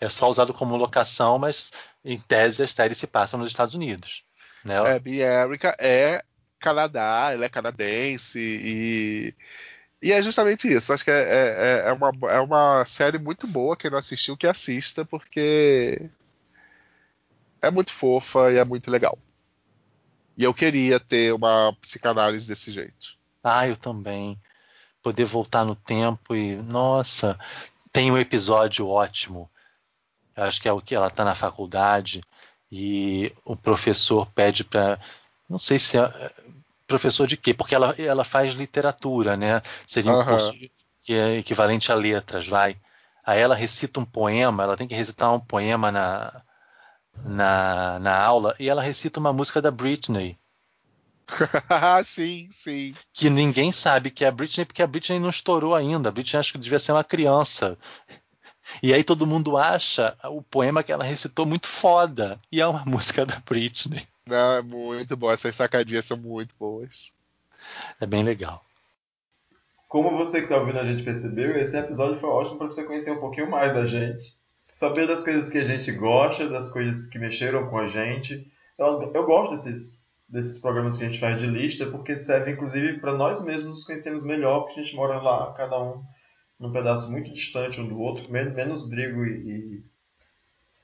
É só usado como locação, mas em tese as séries se passam nos Estados Unidos. Né? É, Be Erika é Canadá, ela é canadense e e é justamente isso. Acho que é, é, é, uma, é uma série muito boa. Quem não assistiu, que assista, porque É muito fofa e é muito legal. E eu queria ter uma psicanálise desse jeito. Ah, eu também. Poder voltar no tempo e. Nossa, tem um episódio ótimo. Eu acho que é o que ela está na faculdade e o professor pede para. Não sei se é. Professor de quê? Porque ela, ela faz literatura, né? Seria um curso que é equivalente a letras, vai. Aí ela recita um poema, ela tem que recitar um poema na, na, na aula, e ela recita uma música da Britney. sim, sim. que ninguém sabe que é a Britney, porque a Britney não estourou ainda. A Britney acho que devia ser uma criança. E aí todo mundo acha o poema que ela recitou muito foda. E é uma música da Britney. Não, é muito bom. Essas sacadinhas são muito boas. É bem legal. Como você que está ouvindo a gente percebeu, esse episódio foi ótimo para você conhecer um pouquinho mais da gente, saber das coisas que a gente gosta, das coisas que mexeram com a gente. Eu, eu gosto desses, desses programas que a gente faz de lista, porque serve inclusive para nós mesmos nos conhecermos melhor, porque a gente mora lá, cada um num pedaço muito distante um do outro, men- menos Drigo e,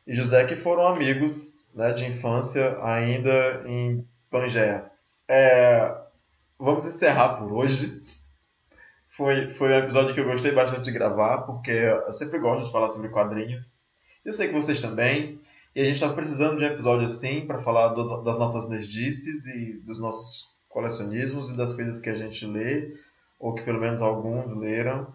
e, e José, que foram amigos né, de infância ainda em Pangeia. É, vamos encerrar por hoje. Foi, foi um episódio que eu gostei bastante de gravar, porque eu sempre gosto de falar sobre quadrinhos. Eu sei que vocês também. E a gente está precisando de um episódio assim para falar do- das nossas nerdices e dos nossos colecionismos e das coisas que a gente lê, ou que pelo menos alguns leram.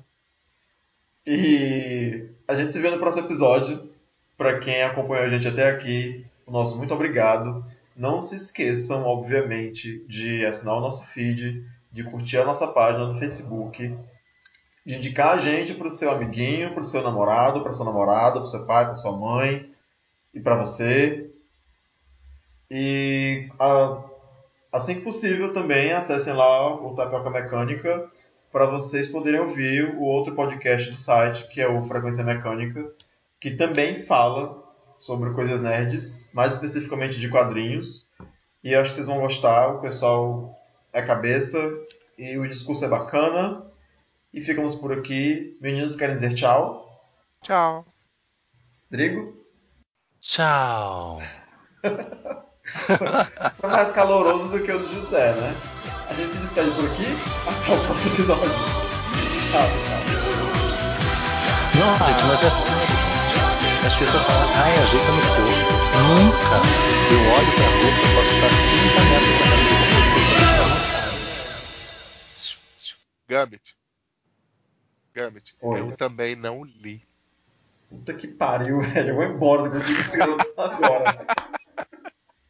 E a gente se vê no próximo episódio. Para quem acompanhou a gente até aqui, o nosso muito obrigado. Não se esqueçam, obviamente, de assinar o nosso feed, de curtir a nossa página no Facebook, de indicar a gente para o seu amiguinho, para o seu namorado, para sua namorada, para o seu pai, para sua mãe e para você. E ah, assim que possível também acessem lá o Tapioca Mecânica para vocês poderem ouvir o outro podcast do site, que é o Frequência Mecânica, que também fala sobre coisas nerds, mais especificamente de quadrinhos. E acho que vocês vão gostar, o pessoal é cabeça e o discurso é bacana. E ficamos por aqui. Meninos querem dizer tchau. Tchau. Drigo? Tchau. Foi mais caloroso do que o do José, né? A gente se despede por aqui. Até o próximo episódio. Tchau, tchau. Não, gente, mas é sério, gente. As pessoas falam, ai, ajeita no corpo. Nunca. Eu olho pra roupa, eu posso estar 30 metros da minha Gambit. Gambit. Oi. Eu também não li. Puta que pariu, velho. Eu vou embora do criança agora.